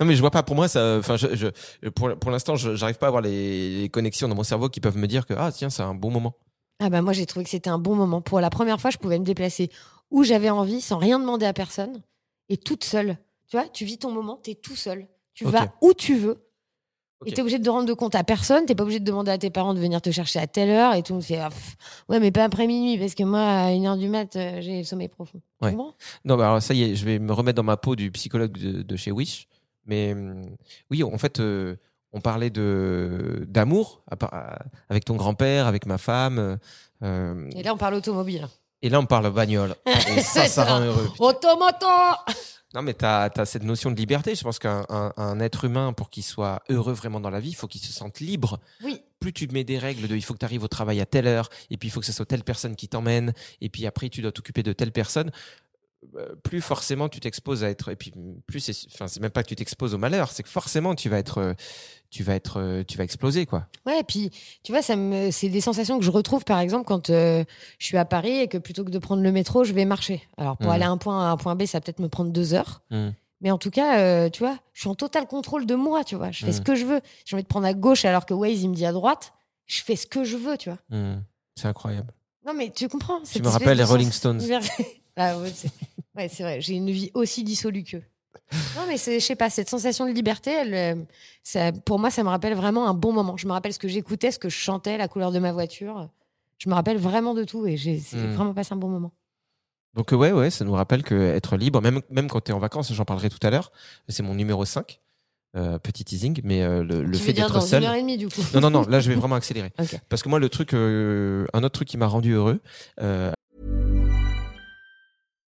Non mais je vois pas. Pour moi, ça. Enfin, je, je- pour pour l'instant, j'arrive pas à avoir les, les connexions dans mon cerveau qui peuvent me dire que ah tiens, c'est un bon moment. Ah bah moi, j'ai trouvé que c'était un bon moment. Pour la première fois, je pouvais me déplacer où j'avais envie, sans rien demander à personne, et toute seule. Tu vois, tu vis ton moment, t'es tout seul. Tu vas où tu veux. Ok. Et t'es obligé de te rendre de compte à personne, t'es pas obligé de demander à tes parents de venir te chercher à telle heure et tout. C'est ah, ouais, mais pas après minuit parce que moi à une heure du mat, euh, j'ai le sommeil profond. Ouais. Non, mais alors ça y est, je vais me remettre dans ma peau du psychologue de, de chez Wish. Mais hum, oui, en fait, euh, on parlait de d'amour avec ton grand-père, avec ma femme. euh, Et là, on parle automobile. et là, on parle bagnole. Et ça, ça ça. rend heureux. Automoto Non, mais tu as, cette notion de liberté. Je pense qu'un un, un être humain, pour qu'il soit heureux vraiment dans la vie, il faut qu'il se sente libre. Oui. Plus tu mets des règles de il faut que tu arrives au travail à telle heure, et puis il faut que ce soit telle personne qui t'emmène, et puis après tu dois t'occuper de telle personne, plus forcément tu t'exposes à être. Et puis plus c'est. Enfin, c'est même pas que tu t'exposes au malheur, c'est que forcément tu vas être. Tu vas être, tu vas exploser quoi. Ouais, et puis tu vois, ça me, c'est des sensations que je retrouve par exemple quand euh, je suis à Paris et que plutôt que de prendre le métro, je vais marcher. Alors pour Mhm. aller à un point A à un point B, ça va peut-être me prendre deux heures. Mhm. Mais en tout cas, euh, tu vois, je suis en total contrôle de moi, tu vois. Je fais ce que je veux. J'ai envie de prendre à gauche alors que Waze, il me dit à droite. Je fais ce que je veux, tu vois. C'est incroyable. Non, mais tu comprends. Tu me rappelles les Rolling Stones. ah ouais, ouais, c'est vrai. J'ai une vie aussi dissolue qu'eux. Non, mais c'est, je sais pas, cette sensation de liberté, elle, euh, ça, pour moi, ça me rappelle vraiment un bon moment. Je me rappelle ce que j'écoutais, ce que je chantais, la couleur de ma voiture. Je me rappelle vraiment de tout et j'ai c'est Mm. vraiment passé un bon moment. Donc ouais, ouais, ça nous rappelle que être libre, même, même quand tu es en vacances, j'en parlerai tout à l'heure, c'est mon numéro 5, euh, petit teasing, mais euh, le, le fait d'être dans seul... une heure et demie, du coup. Non, non, non, là je vais vraiment accélérer. Parce que moi, le truc, euh, un autre truc qui m'a rendu heureux, euh,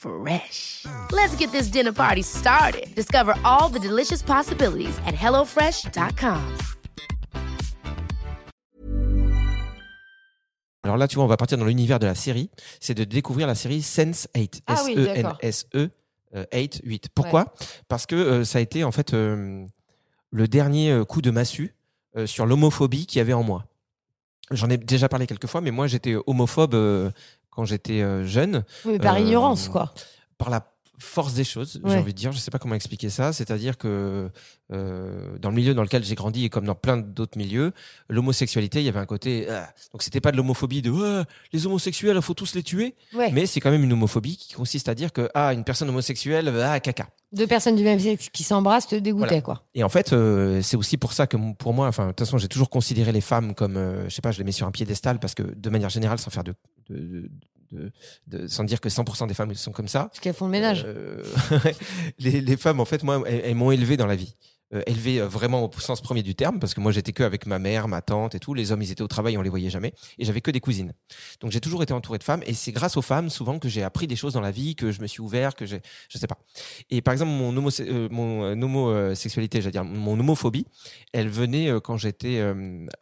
Fresh. Let's get this dinner party started. Discover all the delicious possibilities at hellofresh.com. Alors là, tu vois, on va partir dans l'univers de la série. C'est de découvrir la série Sense8. Ah oui, d'accord. S-E-N-S-E. 8, 8. Pourquoi Parce que euh, ça a été en fait euh, le dernier euh, coup de massue euh, sur l'homophobie qu'il y avait en moi. J'en ai déjà parlé quelques fois, mais moi j'étais homophobe euh, quand j'étais euh, jeune. Oui, mais par Euh, ignorance, quoi. Par la force des choses, Ouais. j'ai envie de dire. Je sais pas comment expliquer ça. C'est-à-dire que euh, dans le milieu dans lequel j'ai grandi et comme dans plein d'autres milieux, l'homosexualité, il y avait un côté. ah. donc c'était pas de l'homophobie de les homosexuels, il faut tous les tuer. Ouais. Mais c'est quand même une homophobie qui consiste à dire que ah une personne homosexuelle, ah caca. Deux personnes du même sexe qui s'embrassent te dégoûtaient, Voilà. quoi. Et en fait, euh, c'est aussi pour ça que pour moi, enfin, de toute façon, j'ai toujours considéré les femmes comme, euh, je sais pas, je les mets sur un piédestal parce que de manière générale, sans faire de, de, de- de- sans dire que 100% des femmes sont comme ça. Parce qu'elles font le ménage. euh, les, les femmes, en fait, moi, elles, elles m'ont élevé dans la vie. Euh, élevé euh, vraiment au sens premier du terme, parce que moi j'étais que avec ma mère, ma tante et tout. Les hommes, ils étaient au travail, on les voyait jamais, et j'avais que des cousines. Donc j'ai toujours été entouré de femmes, et c'est grâce aux femmes souvent que j'ai appris des choses dans la vie, que je me suis ouvert, que j'ai, je sais pas. Et par exemple, mon, homo, euh, mon homosexualité, j'allais dire mon homophobie, elle venait quand j'étais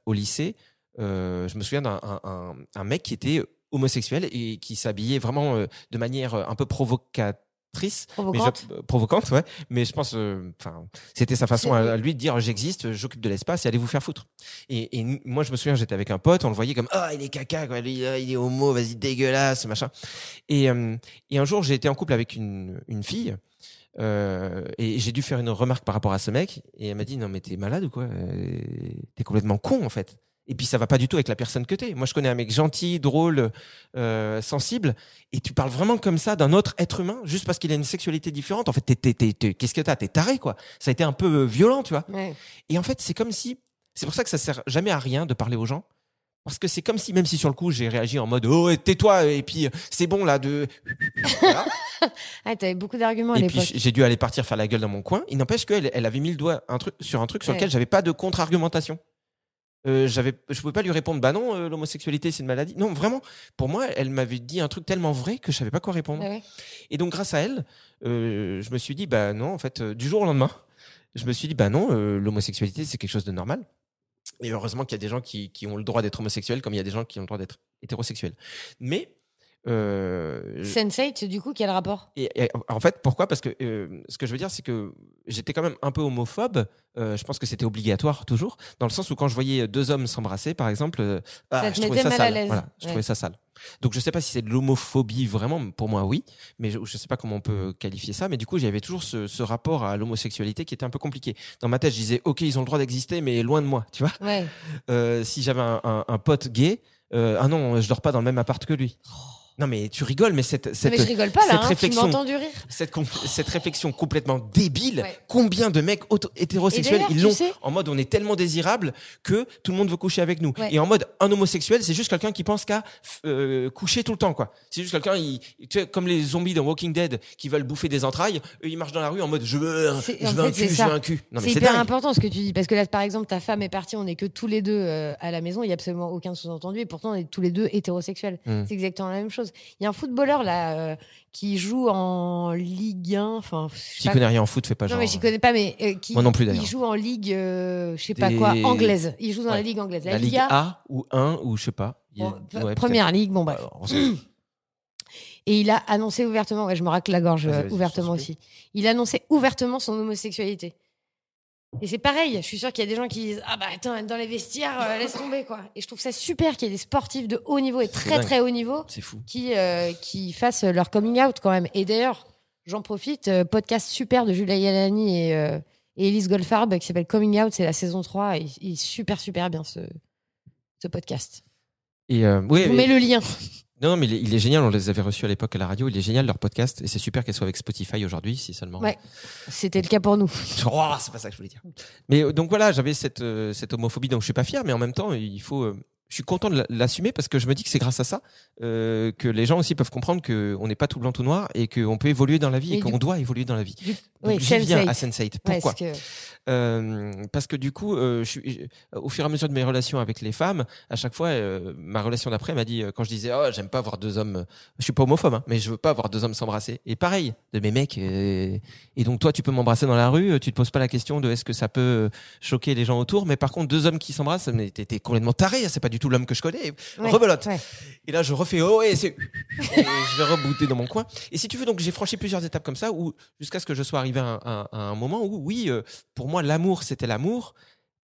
au lycée. Euh, je me souviens d'un un, un- un mec qui était homosexuel et qui s'habillait vraiment euh, de manière euh, un peu provocatrice. Mais Provocante. je- euh, provocante, ouais. Mais je pense, enfin, c'était sa façon à, lui de dire j'existe, j'occupe de l'espace et allez vous faire foutre. Et, moi, je me souviens, j'étais avec un pote, on le voyait comme ah il est caca, quoi, lui, ah, il est homo, vas-y dégueulasse, machin. Et, et un jour, j'ai été en couple avec une, une fille. euh, et j'ai dû faire une remarque par rapport à ce mec et elle m'a dit non mais t'es malade ou quoi t'es complètement con en fait et puis ça va pas du tout avec la personne que t'es. Moi je connais un mec gentil drôle euh, sensible. Et tu parles vraiment comme ça d'un autre être humain juste parce qu'il a une sexualité différente. En fait t'es, t'es, t'es- t'es- qu'est-ce que t'as? T'es taré quoi. Ça a été un peu euh, violent tu vois. Ouais. et en fait c'est comme si c'est pour ça que ça sert jamais à rien de parler aux gens. Parce que c'est comme si même si sur le coup j'ai réagi en mode oh tais-toi et puis euh, c'est bon là de Voilà. Ah, t'avais beaucoup d'arguments à et puis j'ai dû aller partir faire la gueule dans mon coin. Il n'empêche qu'elle elle avait mis le doigt un truc sur un truc sur Ouais. lequel j'avais pas de contre-argumentation euh, j'avais je pouvais pas lui répondre bah non euh, l'homosexualité c'est une maladie non vraiment pour moi elle m'avait dit un truc tellement vrai que je savais pas quoi répondre Ah ouais. et donc grâce à elle, euh, je me suis dit bah non en fait euh, du jour au lendemain, je me suis dit bah non l'homosexualité c'est quelque chose de normal. Et heureusement qu'il y a des gens qui, qui ont le droit d'être homosexuels comme il y a des gens qui ont le droit d'être hétérosexuels. Mais euh, je- Sense8, du coup, quel rapport? et, et, en fait, pourquoi? Parce que euh, ce que je veux dire, c'est que j'étais quand même un peu homophobe. Euh, je pense que c'était obligatoire toujours, dans le sens où quand je voyais deux hommes s'embrasser, par exemple, euh, ah, Ça te je trouvais ça mal à sale. l'aise. Voilà, je Ouais. trouvais ça sale. Donc je sais pas si c'est de l'homophobie vraiment. Pour moi, oui, mais je, je sais pas comment on peut qualifier ça. Mais du coup, j'avais toujours ce, ce rapport à l'homosexualité qui était un peu compliqué. Dans ma tête, je disais, ok, ils ont le droit d'exister, mais loin de moi, tu vois. Ouais. Si j'avais un, un- un pote gay, ah non, je dors pas dans le même appart que lui. Non mais tu rigoles, mais cette, cette, mais je rigole pas là, cette hein, tu réflexion- rire. cette, cette réflexion complètement débile, Ouais. combien de mecs hétérosexuels ils l'ont sais- en mode on est tellement désirable que tout le monde veut coucher avec nous. Ouais. Et en mode un homosexuel, c'est juste quelqu'un qui pense qu'à euh, coucher tout le temps quoi. C'est juste quelqu'un, tu sais, comme les zombies dans Walking Dead qui veulent bouffer des entrailles, eux ils marchent dans la rue en mode je veux, je veux un cul, je veux un cul. C'est hyper dingue. important ce que tu dis parce que là, par exemple, ta femme est partie, on n'est que tous les deux euh, à la maison, il y a absolument aucun sous-entendu et pourtant on est tous les deux hétérosexuels. Mm. C'est exactement la même chose. Il y a un footballeur là euh, qui joue en Ligue 1, enfin, J'y connais rien en foot, fais pas Non genre. mais j'y connais pas, mais euh, qui Moi non plus, il d'ailleurs. joue en Ligue, euh, je sais pas Des- quoi, anglaise. Il joue dans la. Ligue anglaise. La, La Ligue Liga, A ou 1 ou je sais pas. Il a- ouais, première ligue, bon bref. Et il a annoncé ouvertement, ouais, je me racle la gorge euh, ouvertement aussi. Il a annoncé ouvertement son homosexualité. Et c'est pareil, je suis sûre qu'il y a des gens qui disent Ah bah attends, dans les vestiaires, euh, laisse tomber quoi. Et je trouve ça super qu'il y ait des sportifs de haut niveau et très dingue. très haut niveau fou. qui, euh, qui fassent leur coming out quand même. Et d'ailleurs, j'en profite, euh, podcast super de Julia Yalani et, et Elise Goldfarb qui s'appelle Coming Out, c'est la saison 3 et il est super super bien ce, ce podcast. Et oui, Je vous mets le lien. Non, mais il est, il est génial. On les avait reçus à l'époque à la radio. Il est génial leur podcast et c'est super qu'elle soit avec Spotify aujourd'hui, si seulement. Ouais. C'était le cas pour nous. Oh, c'est pas ça que je voulais dire. Mais euh, donc voilà, j'avais cette euh, cette homophobie dont je suis pas fier, mais en même temps, il faut. Je suis content de l'assumer parce que je me dis que c'est grâce à ça euh, que les gens aussi peuvent comprendre qu'on n'est pas tout blanc tout noir et qu'on peut évoluer dans la vie et qu'on doit évoluer dans la vie. Du- Donc, oui, j'y viens Sense8. à Sense8. Ouais, Pourquoi parce que- Euh, parce que du coup, euh, je suis, je- au fur et à mesure de mes relations avec les femmes, à chaque fois, ma relation d'après m'a dit, quand je disais, oh, j'aime pas voir deux hommes, je suis pas homophobe, hein, mais je veux pas voir deux hommes s'embrasser. Et pareil, de mes mecs. et donc toi, tu peux m'embrasser dans la rue, tu te poses pas la question de est-ce que ça peut choquer les gens autour, mais par contre, deux hommes qui s'embrassent, t'es t'es complètement taré, c'est pas du tout l'homme que je connais. Ouais, Rebelote. ouais. Et là, je refais oh et c'est et je vais rebooter dans mon coin. Et si tu veux, donc j'ai franchi plusieurs étapes comme ça, où jusqu'à ce que je sois arrivé à un, à- à un moment où, oui, euh, pour moi, l'amour c'était l'amour,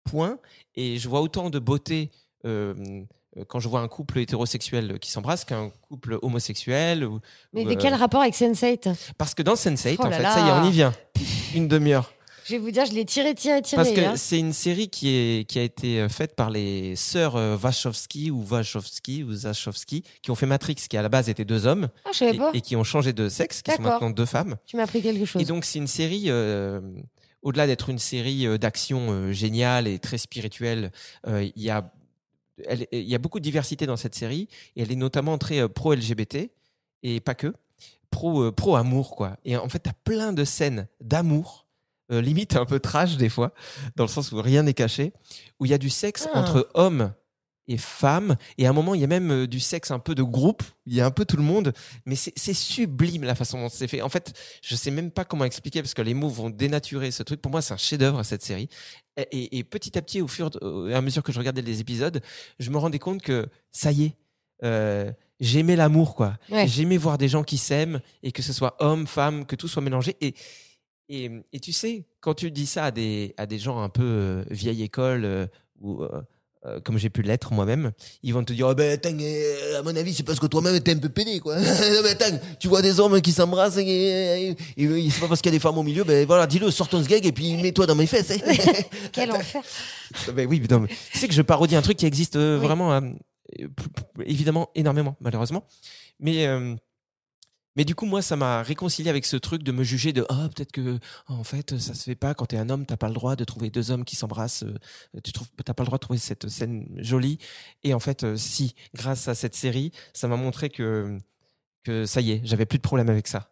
point. Et je vois autant de beauté euh, euh, quand je vois un couple hétérosexuel qui s'embrasse qu'un couple homosexuel. Ou, Mais ou, quel rapport avec Sense8 Parce que dans Sense8, Oh en fait, là. ça y est, on y vient. Une demi-heure. Je vais vous dire, je l'ai tiré, tiré, tiré. Parce que hein. c'est une série qui, est, qui a été euh, faite par les sœurs euh, Wachowski ou Wachowski ou Zachowski, qui ont fait Matrix, qui à la base étaient deux hommes, Ah, je savais et, pas. et qui ont changé de sexe, qui sont maintenant deux femmes. Tu m'as appris quelque chose. Et donc c'est une série, euh, au-delà d'être une série d'action euh, géniale et très spirituelle, euh, il y a elle- il y a beaucoup de diversité dans cette série et elle est notamment très euh, pro-LGBT et pas que pro euh, pro amour quoi. Et en fait, tu as plein de scènes d'amour euh, limite un peu trash des fois dans le sens où rien n'est caché, où il y a du sexe Ah. entre hommes et femmes et à un moment il y a même euh, du sexe un peu de groupe, il y a un peu tout le monde, mais c'est sublime la façon dont c'est fait. En fait, je sais même pas comment expliquer parce que les mots vont dénaturer ce truc. Pour moi, c'est un chef-d'œuvre cette série. Et, et- et petit à petit, au fur et à mesure que je regardais les épisodes, je me rendais compte que ça y est, euh, j'aimais l'amour, quoi. Ouais. J'aimais voir des gens qui s'aiment et que ce soit homme, femme, que tout soit mélangé. Et, et, et tu sais, quand tu dis ça à des, à des gens un peu euh, vieille école euh, ou euh, comme j'ai pu l'être moi-même, ils vont te dire, oh ben, attends, à mon avis, c'est parce que toi-même t'es un peu pédé, quoi. Mais attends, tu vois des hommes qui s'embrassent et, et- et c'est pas parce qu'il y a des femmes au milieu, ben voilà, dis-le, sors ton sgeg et puis mets-toi dans mes fesses. hein. Quel enfer. Ben oui, non, mais tu sais que je parodie un truc qui existe Oui. vraiment, p- évidemment, énormément, malheureusement. Mais, mais du coup, moi, ça m'a réconcilié avec ce truc de me juger de ah peut-être que en fait ça se fait pas quand t'es un homme, t'as pas le droit de trouver deux hommes qui s'embrassent, euh, tu trouves, t'as pas le droit de trouver cette scène jolie. Et en fait, euh, si, grâce à cette série, ça m'a montré que que ça y est, j'avais plus de problème avec ça.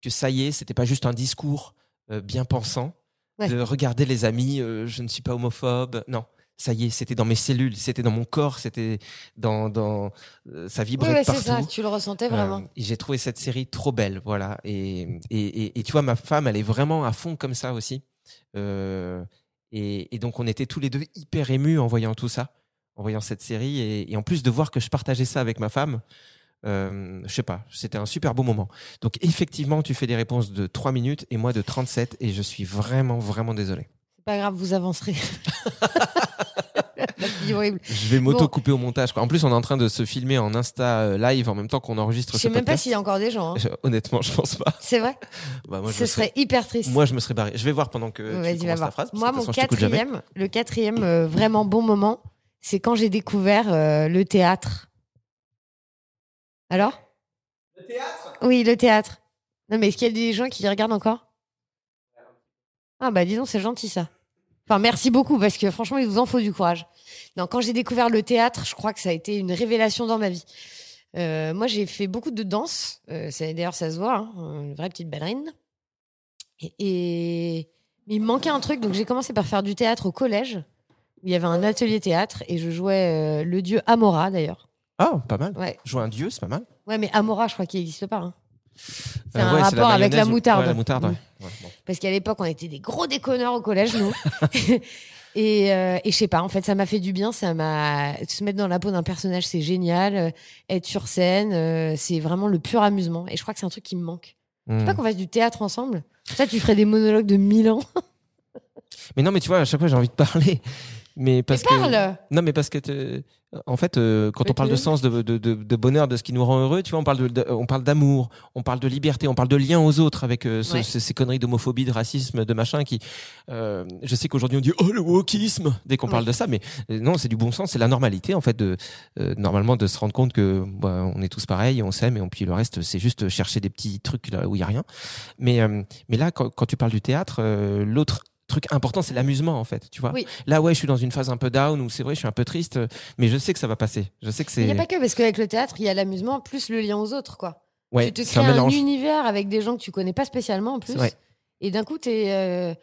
Que ça y est, c'était pas juste un discours euh, bien pensant Ouais. de regarder les amis, je ne suis pas homophobe. Non, ça y est, c'était dans mes cellules, c'était dans mon corps, c'était dans dans euh, ça Oui, vibrait de c'est ça. Tu le ressentais vraiment. Euh, j'ai trouvé cette série trop belle, voilà. Et, et, et, et tu vois, ma femme, elle est vraiment à fond comme ça aussi. Euh, et, donc, on était tous les deux hyper émus en voyant tout ça, en voyant cette série. Et, et en plus de voir que je partageais ça avec ma femme, euh, je sais pas, c'était un super beau moment. Donc, effectivement, tu fais des réponses de 3 minutes et moi de 37. Et je suis vraiment, vraiment désolé. C'est pas grave, vous avancerez. Horrible. Je vais m'auto-couper au montage. Quoi. En plus, on est en train de se filmer en Insta euh, live en même temps qu'on enregistre Je ce sais même pas s'il y a encore des gens. hein. Je- Honnêtement, je pense pas. C'est vrai Bah, moi, je Ce serait hyper triste. Moi, je me serais barré. Je vais voir pendant que tu ta phrase. Moi, mon façon, quatrième, le quatrième euh, vraiment bon moment, c'est quand j'ai découvert euh, le théâtre. Alors? Le théâtre? Oui, le théâtre. Non, mais est-ce qu'il y a des gens qui regardent encore? Ah, bah dis donc, c'est gentil ça. Enfin, merci beaucoup parce que franchement, il vous en faut du courage. Non, quand j'ai découvert le théâtre, je crois que ça a été une révélation dans ma vie. Euh, moi, j'ai fait beaucoup de danse. Euh, D'ailleurs, ça se voit, hein, une vraie petite ballerine. Et, il me manquait un truc, donc j'ai commencé par faire du théâtre au collège. où Il y avait un atelier théâtre et je jouais euh, le dieu Amora d'ailleurs. Ah, pas mal. Ouais. Jouer un dieu, c'est pas mal. ouais, mais Amora, je crois qu'il n'existe pas. hein. C'est Euh, un ouais, rapport avec la ou- moutarde. ouais, la moutarde, ouais. Mm. Ouais, bon. Parce qu'à l'époque, on était des gros déconneurs au collège, nous. et, euh, et je sais pas, en fait, ça m'a fait du bien. Ça m'a se mettre dans la peau d'un personnage, c'est génial. Euh, Être sur scène, euh, c'est vraiment le pur amusement. Et je crois que c'est un truc qui me manque. Je sais Mm. pas qu'on fasse du théâtre ensemble. Ça, tu ferais des monologues de mille ans. Mais non, mais tu vois, à chaque fois, j'ai envie de parler. Mais parce Mais que. Non, mais parce que. te- En fait, euh, quand Mais on parle de sens, de, de, de, de bonheur, de ce qui nous rend heureux, tu vois, on parle de, on parle d'amour, on parle de liberté, on parle de lien aux autres avec euh, ce- Ouais. ce- ces conneries d'homophobie, de racisme, de machin qui. euh, je sais qu'aujourd'hui on dit oh le wokisme dès qu'on Ouais. parle de ça, mais euh, non, c'est du bon sens, c'est la normalité en fait de euh, normalement de se rendre compte que bah, on est tous pareils, on s'aime et puis le reste c'est juste chercher des petits trucs là où il y a rien. Mais euh, mais là quand, quand tu parles du théâtre, euh, l'autre truc important, c'est l'amusement en fait, tu vois. Oui. Là, ouais, je suis dans une phase un peu down où c'est vrai, je suis un peu triste, euh, mais je sais que ça va passer. Je sais que Il n'y c'est. a pas que parce qu'avec le théâtre, il y a l'amusement plus le lien aux autres, quoi. Ouais, tu te c'est crées un un, univers avec des gens que tu connais pas spécialement en plus. C'est. Et d'un coup, tu es,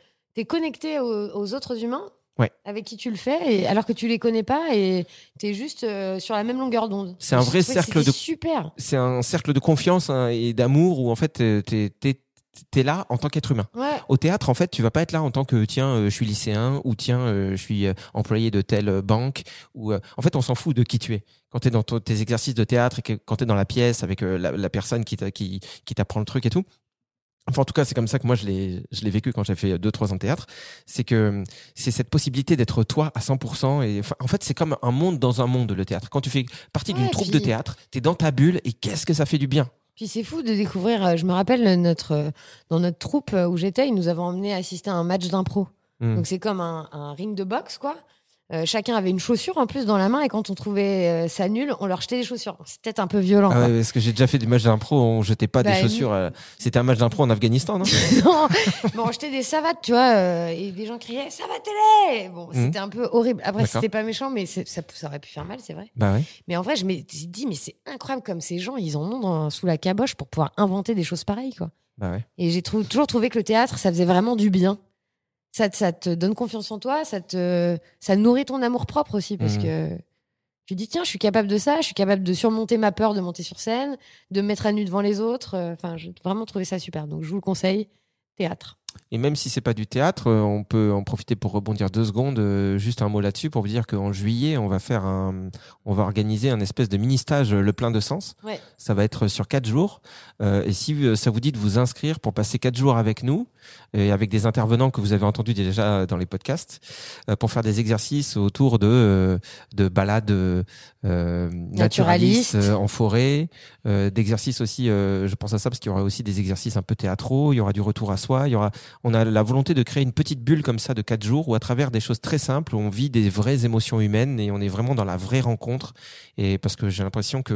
connecté aux, aux autres humains Ouais. avec qui tu le fais, et, alors que tu les connais pas et tu es juste euh, sur la même longueur d'onde. C'est un vrai cercle de- super. C'est un cercle de confiance hein, et d'amour où en fait, t'es, t'es- t'es là en tant qu'être humain. Ouais. Au théâtre, en fait, tu vas pas être là en tant que tiens, euh, je suis lycéen ou tiens, euh, je suis euh, employé de telle euh, banque ou euh, en fait, on s'en fout de qui tu es. Quand tu es dans tes exercices de théâtre et que quand tu es dans la pièce avec euh, la, la personne qui, t'a- qui, qui t'apprend le truc et tout. Enfin, en tout cas, c'est comme ça que moi je l'ai, je l'ai vécu quand j'ai fait deux, trois ans de théâtre. C'est que c'est cette possibilité d'être toi à 100%. Et en fait, c'est comme un monde dans un monde, le théâtre. Quand tu fais partie d'une Ouais, troupe puis- de théâtre, tu es dans ta bulle et qu'est-ce que ça fait du bien? Puis c'est fou de découvrir. euh, Je me rappelle notre euh, dans notre troupe euh, où j'étais, ils nous avaient emmené assister à un match d'impro. Mm. Donc c'est comme un, un ring de boxe, quoi. Euh, chacun avait une chaussure en plus dans la main et quand on trouvait euh, ça nul, on leur jetait des chaussures. C'est peut-être un peu violent. Ah ouais, parce que j'ai déjà fait des matchs d'impro, on jetait pas Bah, des chaussures. euh, C'était un match d'impro en Afghanistan, non non, mais on jetait des savates, tu vois, et des gens criaient Savatez-les Bon, Mhm. c'était un peu horrible. Après, c'était pas méchant, mais ça, ça aurait pu faire mal, c'est vrai. Bah ouais. Mais en vrai, je me suis dit, mais c'est incroyable comme ces gens, ils en ont dans- sous la caboche pour pouvoir inventer des choses pareilles, quoi. Bah ouais. Et j'ai toujours trouvé que le théâtre, ça faisait vraiment du bien. Ça, te- ça te donne confiance en toi, ça, te, ça nourrit ton amour propre aussi, parce Mhm. que tu dis, tiens, je suis capable de ça, je suis capable de surmonter ma peur de monter sur scène, de me mettre à nu devant les autres. Euh, Enfin, j'ai vraiment trouvé ça super. Donc, je vous le conseille, théâtre. Et même si c'est pas du théâtre, euh, on peut en profiter pour rebondir deux secondes, euh, juste un mot là-dessus pour vous dire qu'en juillet, on va faire un, on va organiser un espèce de mini stage euh, le plein de sens. Ouais. Ça va être sur quatre jours. Euh, et si ça vous dit de vous inscrire pour passer quatre jours avec nous et avec des intervenants que vous avez entendus déjà dans les podcasts, pour faire des exercices autour de de balades euh, naturalistes en forêt, euh, d'exercices aussi. je pense à ça parce qu'il y aura aussi des exercices un peu théâtraux. Il y aura du retour à soi. Il y aura on a la volonté de créer une petite bulle comme ça de quatre jours où à travers des choses très simples, on vit des vraies émotions humaines et on est vraiment dans la vraie rencontre. Et parce que j'ai l'impression que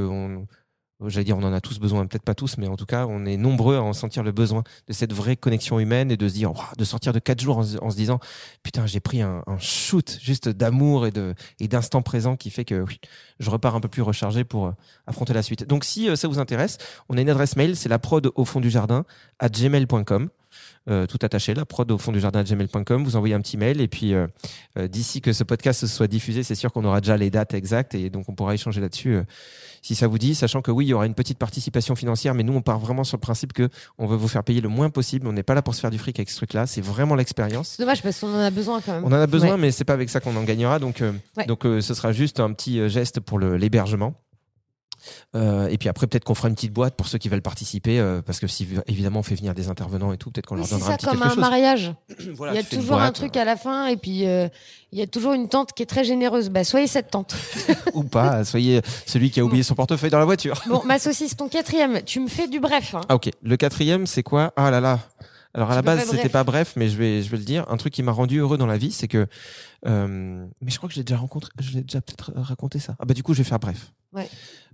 j'allais dire, on en a tous besoin, peut-être pas tous, mais en tout cas, on est nombreux à en sentir le besoin de cette vraie connexion humaine et de se dire, de sortir de quatre jours en, se- disant, putain, j'ai pris un, shoot juste d'amour et d'instant présent qui fait que oui, je repars un peu plus rechargé pour euh, affronter la suite. Donc, si euh, ça vous intéresse, on a une adresse mail, c'est la prod au fond du jardin à gmail.com. Euh, tout attaché, la prod au fond du jardin gmail.com. Vous envoyez un petit mail et puis euh, euh, d'ici que ce podcast soit diffusé, c'est sûr qu'on aura déjà les dates exactes et donc on pourra échanger là-dessus euh, si ça vous dit, sachant que oui, il y aura une petite participation financière, mais nous on part vraiment sur le principe que on veut vous faire payer le moins possible. On n'est pas là pour se faire du fric avec ce truc-là, c'est vraiment l'expérience. C'est dommage parce qu'on en a besoin quand même. On en a besoin, Ouais. mais c'est pas avec ça qu'on en gagnera. Donc, euh, Ouais. donc euh, ce sera juste un petit geste pour l'hébergement. Euh, et puis après, peut-être qu'on fera une petite boîte pour ceux qui veulent participer, euh, parce que si évidemment on fait venir des intervenants et tout, peut-être qu'on Oui, leur c'est donnera un ça petit comme quelque un chose. mariage. Voilà, il y a tu fais une toujours un truc à la fin et puis euh, il y a toujours une tante qui est très généreuse. Bah, soyez cette tante. ou pas. Soyez celui qui a oublié son portefeuille dans la voiture. Bon, ma saucisse, ton quatrième, tu me fais du bref. hein. Ah ok. Le quatrième, c'est quoi? Ah là là. Alors à Tu la base, c'était pas bref, mais je vais, je vais le dire. Un truc qui m'a rendu heureux dans la vie, c'est que. euh, mais je crois que je l'ai déjà rencontré. Je l'ai déjà peut-être raconté ça. Ah bah du coup, je vais faire bref. Ouais.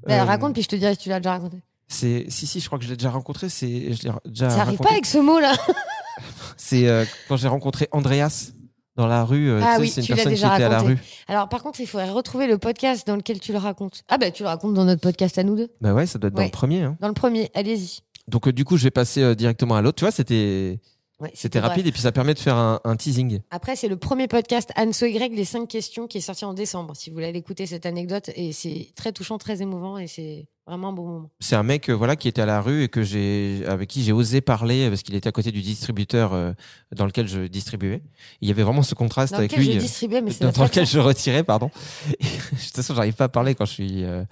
Bah, Euh, raconte, puis je te dirai si tu l'as déjà raconté. C'est si si, je crois que je l'ai déjà rencontré. C'est je l'ai déjà. Ça arrive raconté. pas avec ce mot-là. C'est euh, quand j'ai rencontré Andreas dans la rue. euh, Ah tu sais, oui, c'est une tu l'as personne qui déjà était à la raconté. rue. Alors, par contre, il faudrait retrouver le podcast dans lequel tu le racontes. Ah, bah, tu le racontes dans notre podcast à nous deux. Bah ouais, ça doit être dans Ouais. le premier. hein. Dans le premier, allez-y. Donc euh, du coup, je vais passer euh, directement à l'autre. Tu vois, c'était Ouais, c'était rapide et puis ça permet de faire un, un teasing. Après, c'est le premier podcast Anne y les cinq questions qui est sorti en décembre. Si vous voulez aller écouter cette anecdote, et c'est très touchant, très émouvant, et c'est vraiment un bon moment. C'est un mec euh, voilà qui était à la rue et que j'ai avec qui j'ai osé parler parce qu'il était à côté du distributeur euh, dans lequel je distribuais. Il y avait vraiment ce contraste Dans avec lequel lui je euh, distribuais, mais c'est dans, dans lequel je retirais pardon. Et, de toute façon, j'arrive pas à parler quand je suis euh,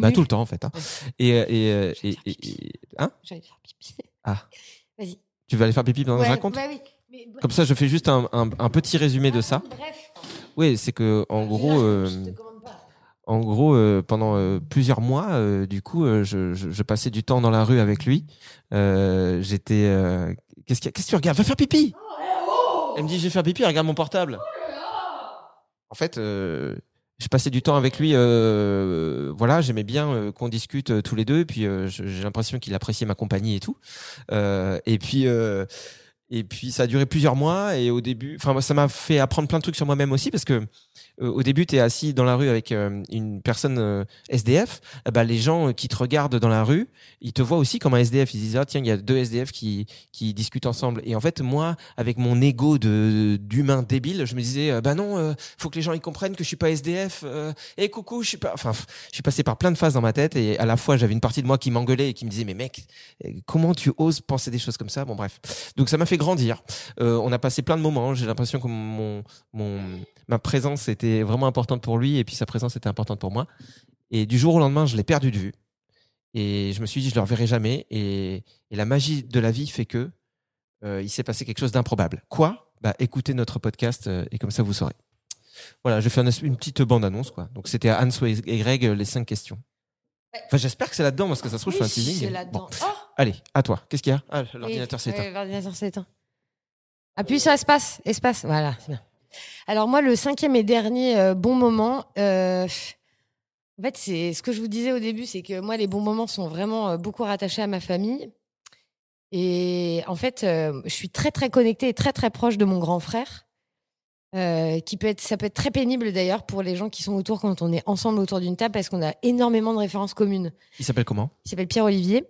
bah, tout le temps en fait. hein. Ouais. Et, euh, euh, et, et- et- hein? J'allais faire pipi. Ah. Vas-y. Tu vas aller faire pipi pendant que je raconte oui. Mais Comme ça, je fais juste un, un, un petit résumé de ça. Bref. Oui, c'est que en gros. euh, Je te commande pas. En gros, euh, pendant euh, plusieurs mois, euh, du coup, euh, je, je, je passais du temps dans la rue avec lui. Euh, J'étais. euh, Qu'est-ce qu'il y a Qu'est-ce que tu regardes? Va faire pipi Elle me dit Je vais faire pipi, regarde mon portable. En fait, euh, je passais du temps avec lui. euh, voilà, j'aimais bien euh, qu'on discute euh, tous les deux. Et puis, euh, j'ai l'impression qu'il appréciait ma compagnie et tout. Et puis. Et puis ça a duré plusieurs mois et au début, enfin ça m'a fait apprendre plein de trucs sur moi-même aussi parce que au début tu es assis dans la rue avec euh, une personne euh, SDF, eh ben, les gens qui te regardent dans la rue, ils te voient aussi comme un SDF, ils disent ah tiens, il y a deux SDF qui qui discutent ensemble et en fait moi avec mon ego d'humain débile, je me disais euh, bah non, euh, faut que les gens ils comprennent que je suis pas SDF et coucou, je suis pas enfin je suis passé par plein de phases dans ma tête et à la fois j'avais une partie de moi qui m'engueulait et qui me disait mais mec, comment tu oses penser des choses comme ça? Bon bref. Donc ça m'a fait grandir. Euh, on a passé plein de moments. J'ai l'impression que mon, mon, ma présence était vraiment importante pour lui et puis sa présence était importante pour moi. Et du jour au lendemain, je l'ai perdu de vue. Et je me suis dit, je le reverrai jamais. Et, et la magie de la vie fait que euh, il s'est passé quelque chose d'improbable. Quoi? Bah écoutez notre podcast euh, et comme ça vous saurez. Voilà, je fais une, une petite bande annonce quoi. Donc c'était à Anso et Greg euh, les cinq questions. Enfin, j'espère que c'est là-dedans parce que ça se trouve je Oui, fais un teasing. c'est là-dedans. Bon. Oh Allez, à toi. Qu'est-ce qu'il y a? Ah, l'ordinateur Oui, s'est éteint. ouais, L'ordinateur s'est éteint. Appuie sur espace, espace, voilà, c'est bien. Alors moi, le cinquième et dernier euh, bon moment, euh, en fait, c'est ce que je vous disais au début, c'est que moi, les bons moments sont vraiment euh, beaucoup rattachés à ma famille. Et en fait, je suis très très connectée et très très proche de mon grand frère. qui peut être, ça peut être très pénible d'ailleurs pour les gens qui sont autour quand on est ensemble autour d'une table parce qu'on a énormément de références communes. Il s'appelle comment? Il s'appelle Pierre-Olivier,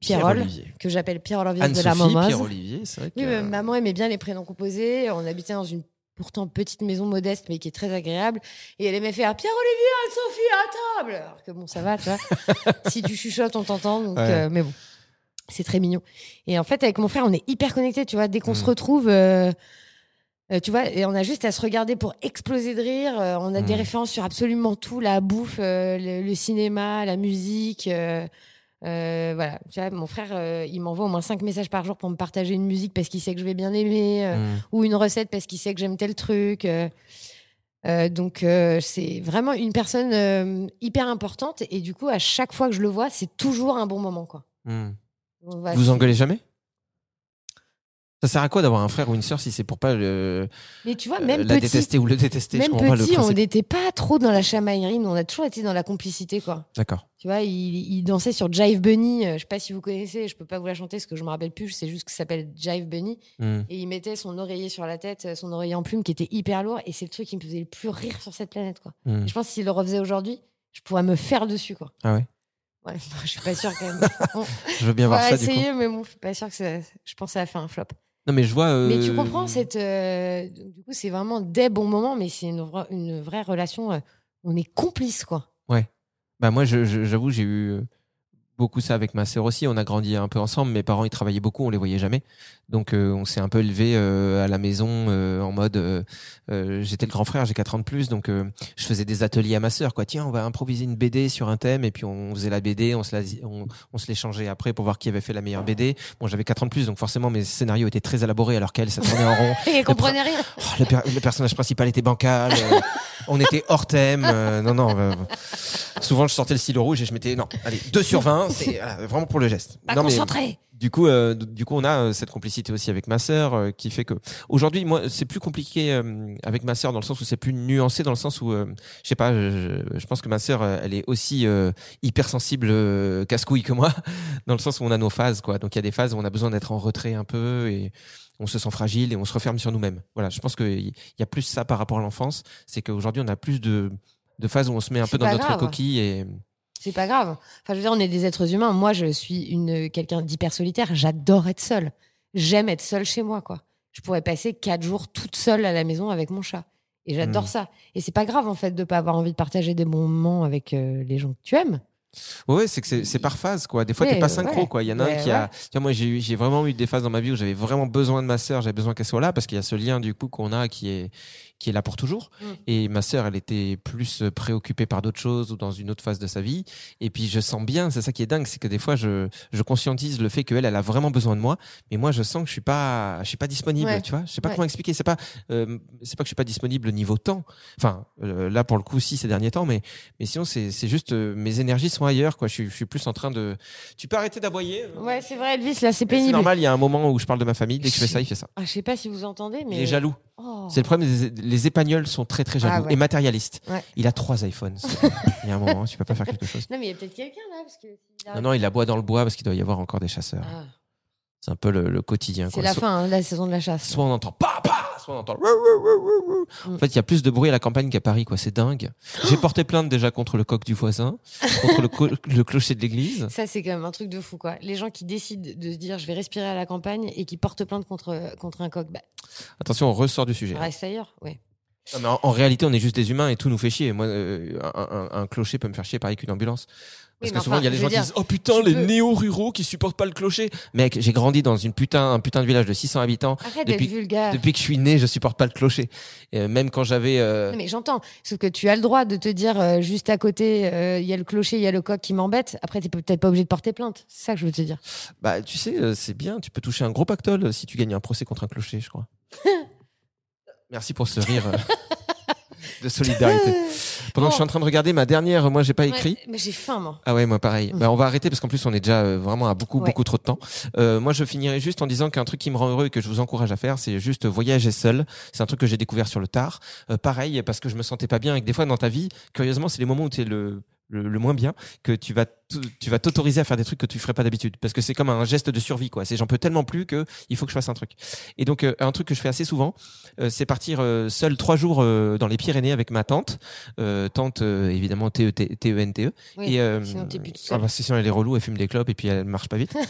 Pierrol, Pierre-Olivier. que j'appelle Pierre-Olivier de la Anne-Sophie, Momoise. Pierre-Olivier, c'est vrai que... Oui, mais maman aimait bien les prénoms composés. On habitait dans une pourtant petite maison modeste, mais qui est très agréable. Et elle aimait faire Pierre-Olivier, Anne-Sophie à table. Alors que bon, ça va, tu vois. si tu chuchotes, on t'entend. Donc, Ouais. euh, mais bon, c'est très mignon. Et en fait, avec mon frère, on est hyper connectés, tu vois. Dès qu'on Mm. se retrouve. euh, euh, tu vois, et on a juste à se regarder pour exploser de rire. On a des Mm. références sur absolument tout la bouffe, le, le cinéma, la musique. Euh, voilà, tu vois, mon frère, euh, il m'envoie au moins cinq messages par jour pour me partager une musique parce qu'il sait que je vais bien aimer, euh, Hmm. ou une recette parce qu'il sait que j'aime tel truc. donc c'est vraiment une personne hyper importante et du coup à chaque fois que je le vois, c'est toujours un bon moment quoi. On va- Vous engueulez jamais? Ça sert à quoi d'avoir un frère ou une sœur si c'est pour pas le, Mais tu vois, euh, même la petit, détester ou le détester? Je même pas le petit, on n'était pas trop dans la chamaillerie, on a toujours été dans la complicité quoi. D'accord. Tu vois, il, il dansait sur Jive Bunny. euh, je sais pas si vous connaissez, je peux pas vous la chanter parce que je me rappelle plus. C'est juste que ça s'appelle Jive Bunny. Hmm. Et il mettait son oreiller sur la tête, son oreiller en plume qui était hyper lourd. Et c'est le truc qui me faisait le plus rire sur cette planète. Quoi. Hmm. Et je pense que s'il le refaisait aujourd'hui, je pourrais me faire dessus. Quoi. Ah ouais? Ouais, je suis pas sûre quand même. On Je veux bien voir ça du coup. essayer, mais bon, je suis pas sûre que ça. Je pense que ça a fait un flop. Non mais je vois. euh, Mais tu comprends, cette, euh, du coup, c'est vraiment des bons moments, mais c'est une, vra- une vraie relation. euh, on est complices, quoi. Bah moi, j'avoue, j'ai eu beaucoup ça avec ma sœur aussi. On a grandi un peu ensemble. Mes parents, ils travaillaient beaucoup, on les voyait jamais. Donc, euh, on s'est un peu élevé euh, à la maison euh, en mode. euh, euh, J'étais le grand frère, j'ai 4 ans de plus, donc euh, je faisais des ateliers à ma sœur. Quoi, tiens, on va improviser une BD sur un thème, et puis on faisait la BD, on se la, on, on se l'échangeait après pour voir qui avait fait la meilleure BD. Bon, j'avais 4 ans de plus, donc forcément mes scénarios étaient très élaborés, alors qu'elle, ça tournait en rond. Et comprenez rien. Oh, le, per- le personnage principal était bancal. on était hors thème. euh, non, non. souvent, je sortais le stylo rouge et je mettais non. Allez, 2 sur 20. C'est voilà, vraiment pour le geste. Pas non, mais concentré. Du coup, euh, du coup, on a euh, cette complicité aussi avec ma sœur euh, qui fait que aujourd'hui, moi, c'est plus compliqué euh, avec ma sœur dans le sens où c'est plus nuancé dans le sens où, euh, je sais pas, je, pense que ma sœur, elle est aussi euh, hypersensible euh, casse-couille que moi, dans le sens où on a nos phases, quoi. Donc il y a des phases où on a besoin d'être en retrait un peu et on se sent fragile et on se referme sur nous-mêmes. Voilà, je pense qu'il y a plus ça par rapport à l'enfance, c'est qu'aujourd'hui on a plus de de phases où on se met un peu dans notre coquille et C'est pas grave. Enfin, je veux dire, on est des êtres humains. Moi, je suis une quelqu'un d'hyper solitaire. J'adore être seule. J'aime être seule chez moi, quoi. Je pourrais passer quatre jours toute seule à la maison avec mon chat. Et j'adore Mm. ça. Et c'est pas grave, en fait, de pas avoir envie de partager des bons moments avec euh, les gens que tu aimes. Ouais, c'est que c'est- par phase, quoi. Des fois, Ouais, t'es pas synchro, ouais. quoi. Il y en a un qui a. vois, moi, j'ai vraiment eu des phases dans ma vie où j'avais vraiment besoin de ma sœur, j'avais besoin qu'elle soit là parce qu'il y a ce lien, du coup, qu'on a qui est, qui est là pour toujours. Mm. Et ma sœur, elle était plus euh, préoccupée par d'autres choses ou dans une autre phase de sa vie. Et puis, je sens bien, c'est ça qui est dingue, c'est que des fois, je, je conscientise le fait qu'elle, elle a vraiment besoin de moi. Mais moi, je sens que je suis pas, je suis pas disponible, Ouais. tu vois. Je sais pas Ouais. comment expliquer. C'est pas, euh, c'est pas que je suis pas disponible niveau temps. Enfin, euh, là, pour le coup, si, ces derniers temps, mais, mais sinon, c'est c'est juste, euh, mes énergies sont ailleurs, quoi. Je suis, je suis plus en train de. Tu peux arrêter d'aboyer Ouais, c'est vrai, Elvis, là, c'est C'est pénible. normal, il y a un moment où je parle de ma famille. Dès que je fais ça, il fait ça. Ah, je sais pas si vous entendez, mais. Il est jaloux. Oh. C'est le problème. des- les épagnols sont très très jaloux Ah ouais. et matérialistes. Ouais. Il a trois iPhones. il y a un moment, tu peux pas faire quelque chose. Non, mais il y a peut-être quelqu'un là. Parce que Non, non, il aboie dans le bois parce qu'il doit y avoir encore des chasseurs. Ah. C'est un peu le, le quotidien. C'est la fin, hein, la saison de la chasse. Soit on entend pa pa, soit on entend. Mm. En fait, il y a plus de bruit à la campagne qu'à Paris, quoi. C'est dingue. J'ai porté plainte déjà contre le coq du voisin, contre le, clocher de l'église. Ça, c'est quand même un truc de fou, quoi. Les gens qui décident de se dire je vais respirer à la campagne et qui portent plainte contre, contre un coq, bah, Attention, on ressort du sujet. reste ailleurs. Ouais. Non, mais en, en réalité, on est juste des humains et tout nous fait chier. Moi, euh, un, un- un clocher peut me faire chier pareil qu'une ambulance. Parce Oui, que souvent, il y a des gens qui disent Oh putain, les peux- néo-ruraux qui supportent pas le clocher. Mec, j'ai grandi dans une putain, un putain de village de 600 habitants. Arrête Depuis- d'être vulgaire. Depuis que je suis né, je supporte pas le clocher. Et, euh, même quand j'avais. euh, mais j'entends. Sauf que tu as le droit de te dire euh, juste à côté, euh, il y a le clocher, il y a le coq qui m'embête. Après, tu peut-être pas obligé de porter plainte. C'est ça que je veux te dire. Bah, tu sais, euh, c'est bien. Tu peux toucher un gros pactole si tu gagnes un procès contre un clocher, je crois. Merci pour ce rire de solidarité. Pendant que je suis en train de regarder ma dernière, moi, j'ai pas écrit. Ouais, mais j'ai faim, moi. Ah ouais, moi pareil. Mm. Bah, on va arrêter parce qu'en plus on est déjà euh, vraiment à beaucoup Ouais. beaucoup trop de temps. Euh, moi je finirai juste en disant qu'un truc qui me rend heureux et que je vous encourage à faire, c'est juste voyager seul. C'est un truc que j'ai découvert sur le tard. Euh, pareil parce que je me sentais pas bien et que des fois dans ta vie, curieusement, c'est les moments où tu es le le, le moins bien que tu vas tu vas t'autoriser à faire des trucs que tu ferais pas d'habitude. Parce que c'est comme un geste de survie quoi. C'est j'en peux tellement plus que il faut que je fasse un truc. Et donc euh, un truc que je fais assez souvent euh, c'est partir euh, seul trois jours euh, dans les Pyrénées avec ma tante. Euh, tante euh, évidemment T E T E N T E. Oui, et sinon t'es plus tout ah bah, sinon elle est relou, elle fume des clopes et puis elle marche pas vite.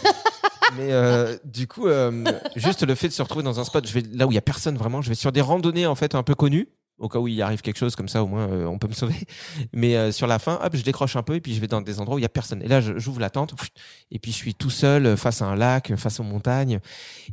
Mais euh, du coup, euh, juste le fait de se retrouver dans un spot, je vais là où il y a personne vraiment, je vais sur des randonnées en fait un peu connues. Au cas où il arrive quelque chose comme ça, au moins euh, on peut me sauver. Mais euh, sur la fin, hop, je décroche un peu et puis je vais dans des endroits où il y a personne. Et là, j'ouvre la tente et puis je suis tout seul euh, face à un lac, euh, face aux montagnes.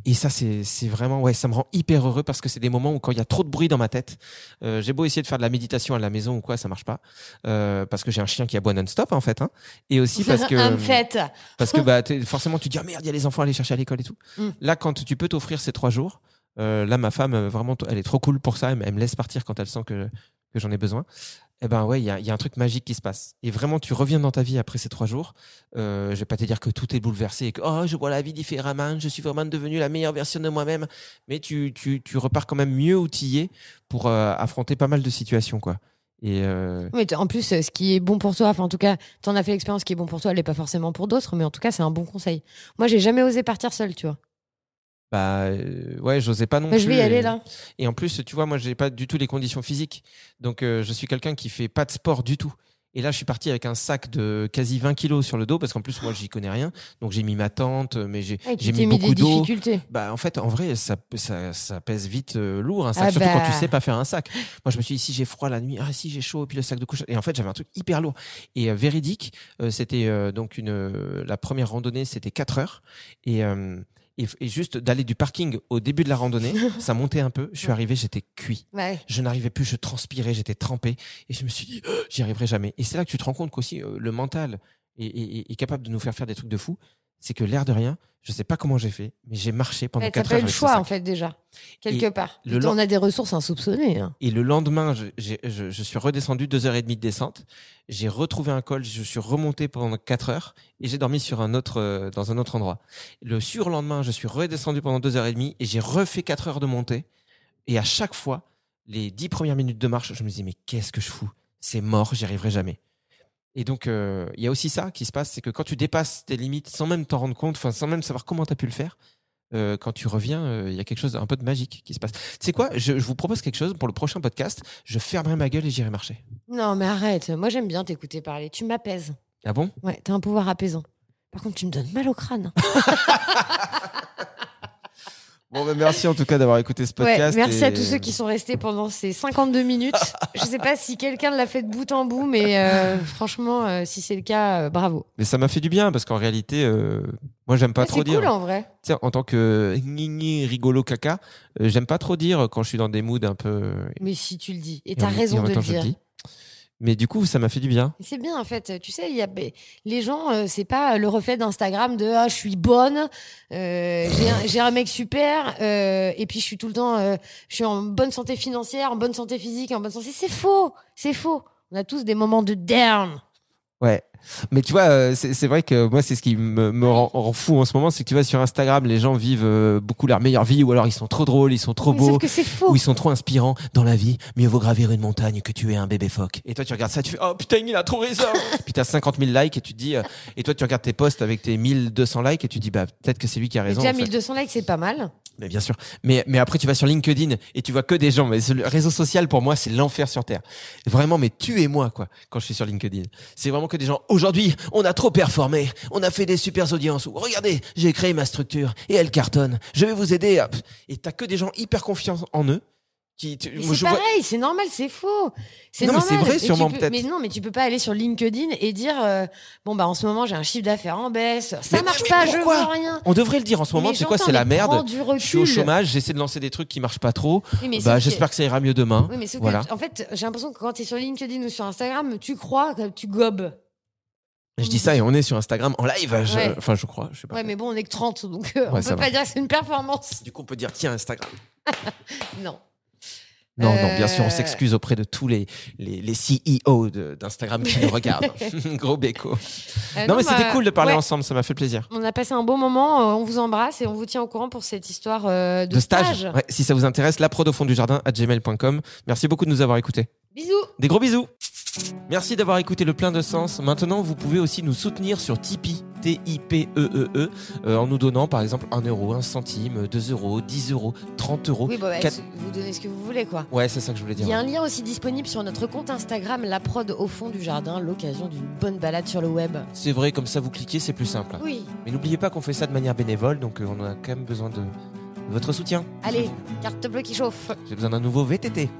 Et ça, c'est c'est vraiment ouais, ça me rend hyper heureux parce que c'est des moments où quand il y a trop de bruit dans ma tête, euh, j'ai beau essayer de faire de la méditation à la maison ou quoi, ça marche pas euh, parce que j'ai un chien qui aboie non-stop en fait. Hein. Et aussi parce que Un fait. parce que bah, forcément, tu te dis, ah merde, il y a les enfants à aller chercher à l'école et tout. Mm. Là, quand tu peux t'offrir ces trois jours, euh, là, ma femme, euh, vraiment, elle est trop cool pour ça. Elle, me- laisse partir quand elle sent que, que j'en ai besoin. Eh ben ouais, il y a, un truc magique qui se passe. Et vraiment, tu reviens dans ta vie après ces trois jours. Euh, je vais pas te dire que tout est bouleversé et que oh, je vois la vie différemment, je suis vraiment devenu la meilleure version de moi-même. Mais tu, tu, tu repars quand même mieux outillé pour euh, affronter pas mal de situations, quoi. Et en plus, ce qui est bon pour toi, enfin en tout cas, t'en as fait l'expérience, ce qui est bon pour toi, elle n'est pas forcément pour d'autres, mais en tout cas, c'est un bon conseil. Moi, j'ai jamais osé partir seule, tu vois. Bah euh, ouais, j'osais pas non Mais plus. je vais y aller là. Et en plus, tu vois, moi, j'ai pas du tout les conditions physiques. Donc, euh, je suis quelqu'un qui fait pas de sport du tout. Et là, je suis parti avec un sac de quasi 20 kilos sur le dos parce qu'en plus, moi, j'y connais rien. Donc, j'ai mis ma tente, mais j'ai t'es mis beaucoup d'eau. difficultés. Bah, en fait, en vrai, ça, ça, ça pèse vite euh, lourd un sac, Ah surtout quand tu bah. sais pas faire un sac. Moi, je me suis dit, si j'ai froid la nuit, ah, si j'ai chaud, et puis le sac de couche. Et en fait, j'avais un truc hyper lourd. Et euh, véridique, c'était donc une, la première randonnée, c'était 4 heures. Et, et, et juste d'aller du parking au début de la randonnée, ça montait un peu. Je suis arrivé, j'étais cuit. Ouais. Je n'arrivais plus, je transpirais, j'étais trempé. Et je me suis dit, Oh, j'y arriverai jamais. Et c'est là que tu te rends compte qu'aussi, euh, le mental est, est- est capable de nous faire faire des trucs de fou. C'est que l'air de rien, je sais pas comment j'ai fait, mais j'ai marché pendant Ouais, T'as 4 pas heures. eu le choix, en fait, déjà. Quelque Et part. le on a des ressources insoupçonnées. hein. Et le lendemain, je, je, je suis redescendu deux heures et demie de descente. J'ai retrouvé un col, je suis remonté pendant quatre heures et j'ai dormi sur un autre, euh, dans un autre endroit. Le surlendemain, je suis redescendu pendant deux heures et demie et j'ai refait quatre heures de montée. Et à chaque fois, les dix premières minutes de marche, je me dis mais qu'est-ce que je fous? C'est mort, j'y arriverai jamais. Et donc, euh, il y a aussi ça qui se passe, c'est que quand tu dépasses tes limites sans même t'en rendre compte, enfin sans même savoir comment tu as pu le faire, euh, quand tu reviens, euh, il y a quelque chose un peu de magique qui se passe. Tu sais quoi je, je vous propose quelque chose pour le prochain podcast. Je fermerai ma gueule et j'irai marcher. Non, mais arrête. Moi, j'aime bien t'écouter parler. Tu m'apaises. Ah bon? Ouais, t'as un pouvoir apaisant. Par contre, tu me donnes mal au crâne. Bon, ben merci en tout cas d'avoir écouté ce Ouais, podcast. merci et- à tous ceux qui sont restés pendant ces 52 minutes. Je sais pas si quelqu'un l'a fait de bout en bout, mais euh, franchement, euh, si c'est le cas, euh, bravo. Mais ça m'a fait du bien parce qu'en réalité, moi j'aime pas trop c'est dire. cool en vrai. Sais, en tant que gni rigolo caca, j'aime pas trop dire quand je suis dans des moods un peu. Mais si tu le dis. Et et t'as raison de le dire. Mais du coup, ça m'a fait du bien. C'est bien en fait. Tu sais, il y a les gens, euh, c'est pas le reflet d'Instagram de ah je suis bonne, euh, j'ai un, mec super, euh, et puis je suis tout le temps, euh, je suis en bonne santé financière, en bonne santé physique, en bonne santé. C'est faux, c'est faux. On a tous des moments de down. Ouais. Mais tu vois, euh, c'est vrai que moi, c'est ce qui me, me rend, rend fou en ce moment, c'est que tu vois sur Instagram, les gens vivent euh, beaucoup leur meilleure vie, ou alors ils sont trop drôles, ils sont trop Mais beaux, faux. ou ils sont trop inspirants. Dans la vie, mieux vaut gravir une montagne que tuer un bébé phoque. Et toi, tu regardes ça, tu fais oh putain, il a trop raison. Puis t'as 50 000 likes et tu te dis, euh, et toi, tu regardes tes posts avec tes 1200 likes et tu te dis bah peut-être que c'est lui qui a raison. Déjà, en fait. 1200 likes, c'est pas mal. Mais bien sûr. Mais, mais après, tu vas sur LinkedIn et tu vois que des gens. Mais le réseau social, pour moi, c'est l'enfer sur Terre. Vraiment, mais tuez-moi, quoi, quand je suis sur LinkedIn. C'est vraiment que des gens. Aujourd'hui, on a trop performé. On a fait des super audiences. Ou, regardez, j'ai créé ma structure et elle cartonne. Je vais vous aider. à- Et t'as que des gens hyper confiants en eux. Qui, tu- Mais moi, c'est vois- pareil, c'est normal, c'est faux. C'est Non, mais normal. c'est vrai, sûrement, peux- peut-être. Mais non, mais tu peux pas aller sur LinkedIn et dire euh, bon bah en ce moment j'ai un chiffre d'affaires en baisse. Ça Mais- marche mais pas, je veux rien. On devrait le dire en ce moment. Mais C'est quoi C'est la mais merde. du Je suis au chômage. J'essaie de lancer des trucs qui marchent pas trop. Oui, mais Bah, que- j'espère que ça ira mieux demain. Oui, mais sauf que, voilà. en fait, j'ai l'impression que quand tu es sur LinkedIn ou sur Instagram, tu crois tu gobes. Je dis ça et on est sur Instagram en live. je- Ouais. Enfin, je crois. Je sais pas. Ouais, mais bon, on est que 30, donc euh, on Ouais, peut ça pas va. dire que c'est une performance. Du coup, on peut dire tiens Instagram. Non. Non, non, bien sûr, on Euh, s'excuse auprès de tous les, les, les CEO d'Instagram qui nous regardent. Gros béco. Euh, non, mais c'était bah, cool de parler ouais. ensemble, ça m'a fait plaisir. On a passé un bon moment, euh, on vous embrasse et on vous tient au courant pour cette histoire de, De stage. Ouais, si ça vous intéresse, la prod au fond du jardin à gmail.com. Merci beaucoup de nous avoir écoutés. Bisous Des gros bisous. Merci d'avoir écouté le plein de sens. Maintenant, vous pouvez aussi nous soutenir sur Tipeee, T-I-P-E-E-E, euh, en nous donnant par exemple 1 euro, 1 centime, 2 euros, 10 euros, 30 euros. Oui, bah, ouais, quatre- vous donnez ce que vous voulez, quoi. Ouais, c'est ça que je voulais dire. Il y a un lien aussi disponible sur notre compte Instagram, la prod au fond du jardin, l'occasion d'une bonne balade sur le web. C'est vrai, comme ça vous cliquez, c'est plus simple. Oui, Mais n'oubliez pas qu'on fait ça de manière bénévole, donc euh, on a quand même besoin de, de votre soutien. allez, carte bleue qui chauffe. J'ai besoin d'un nouveau VTT.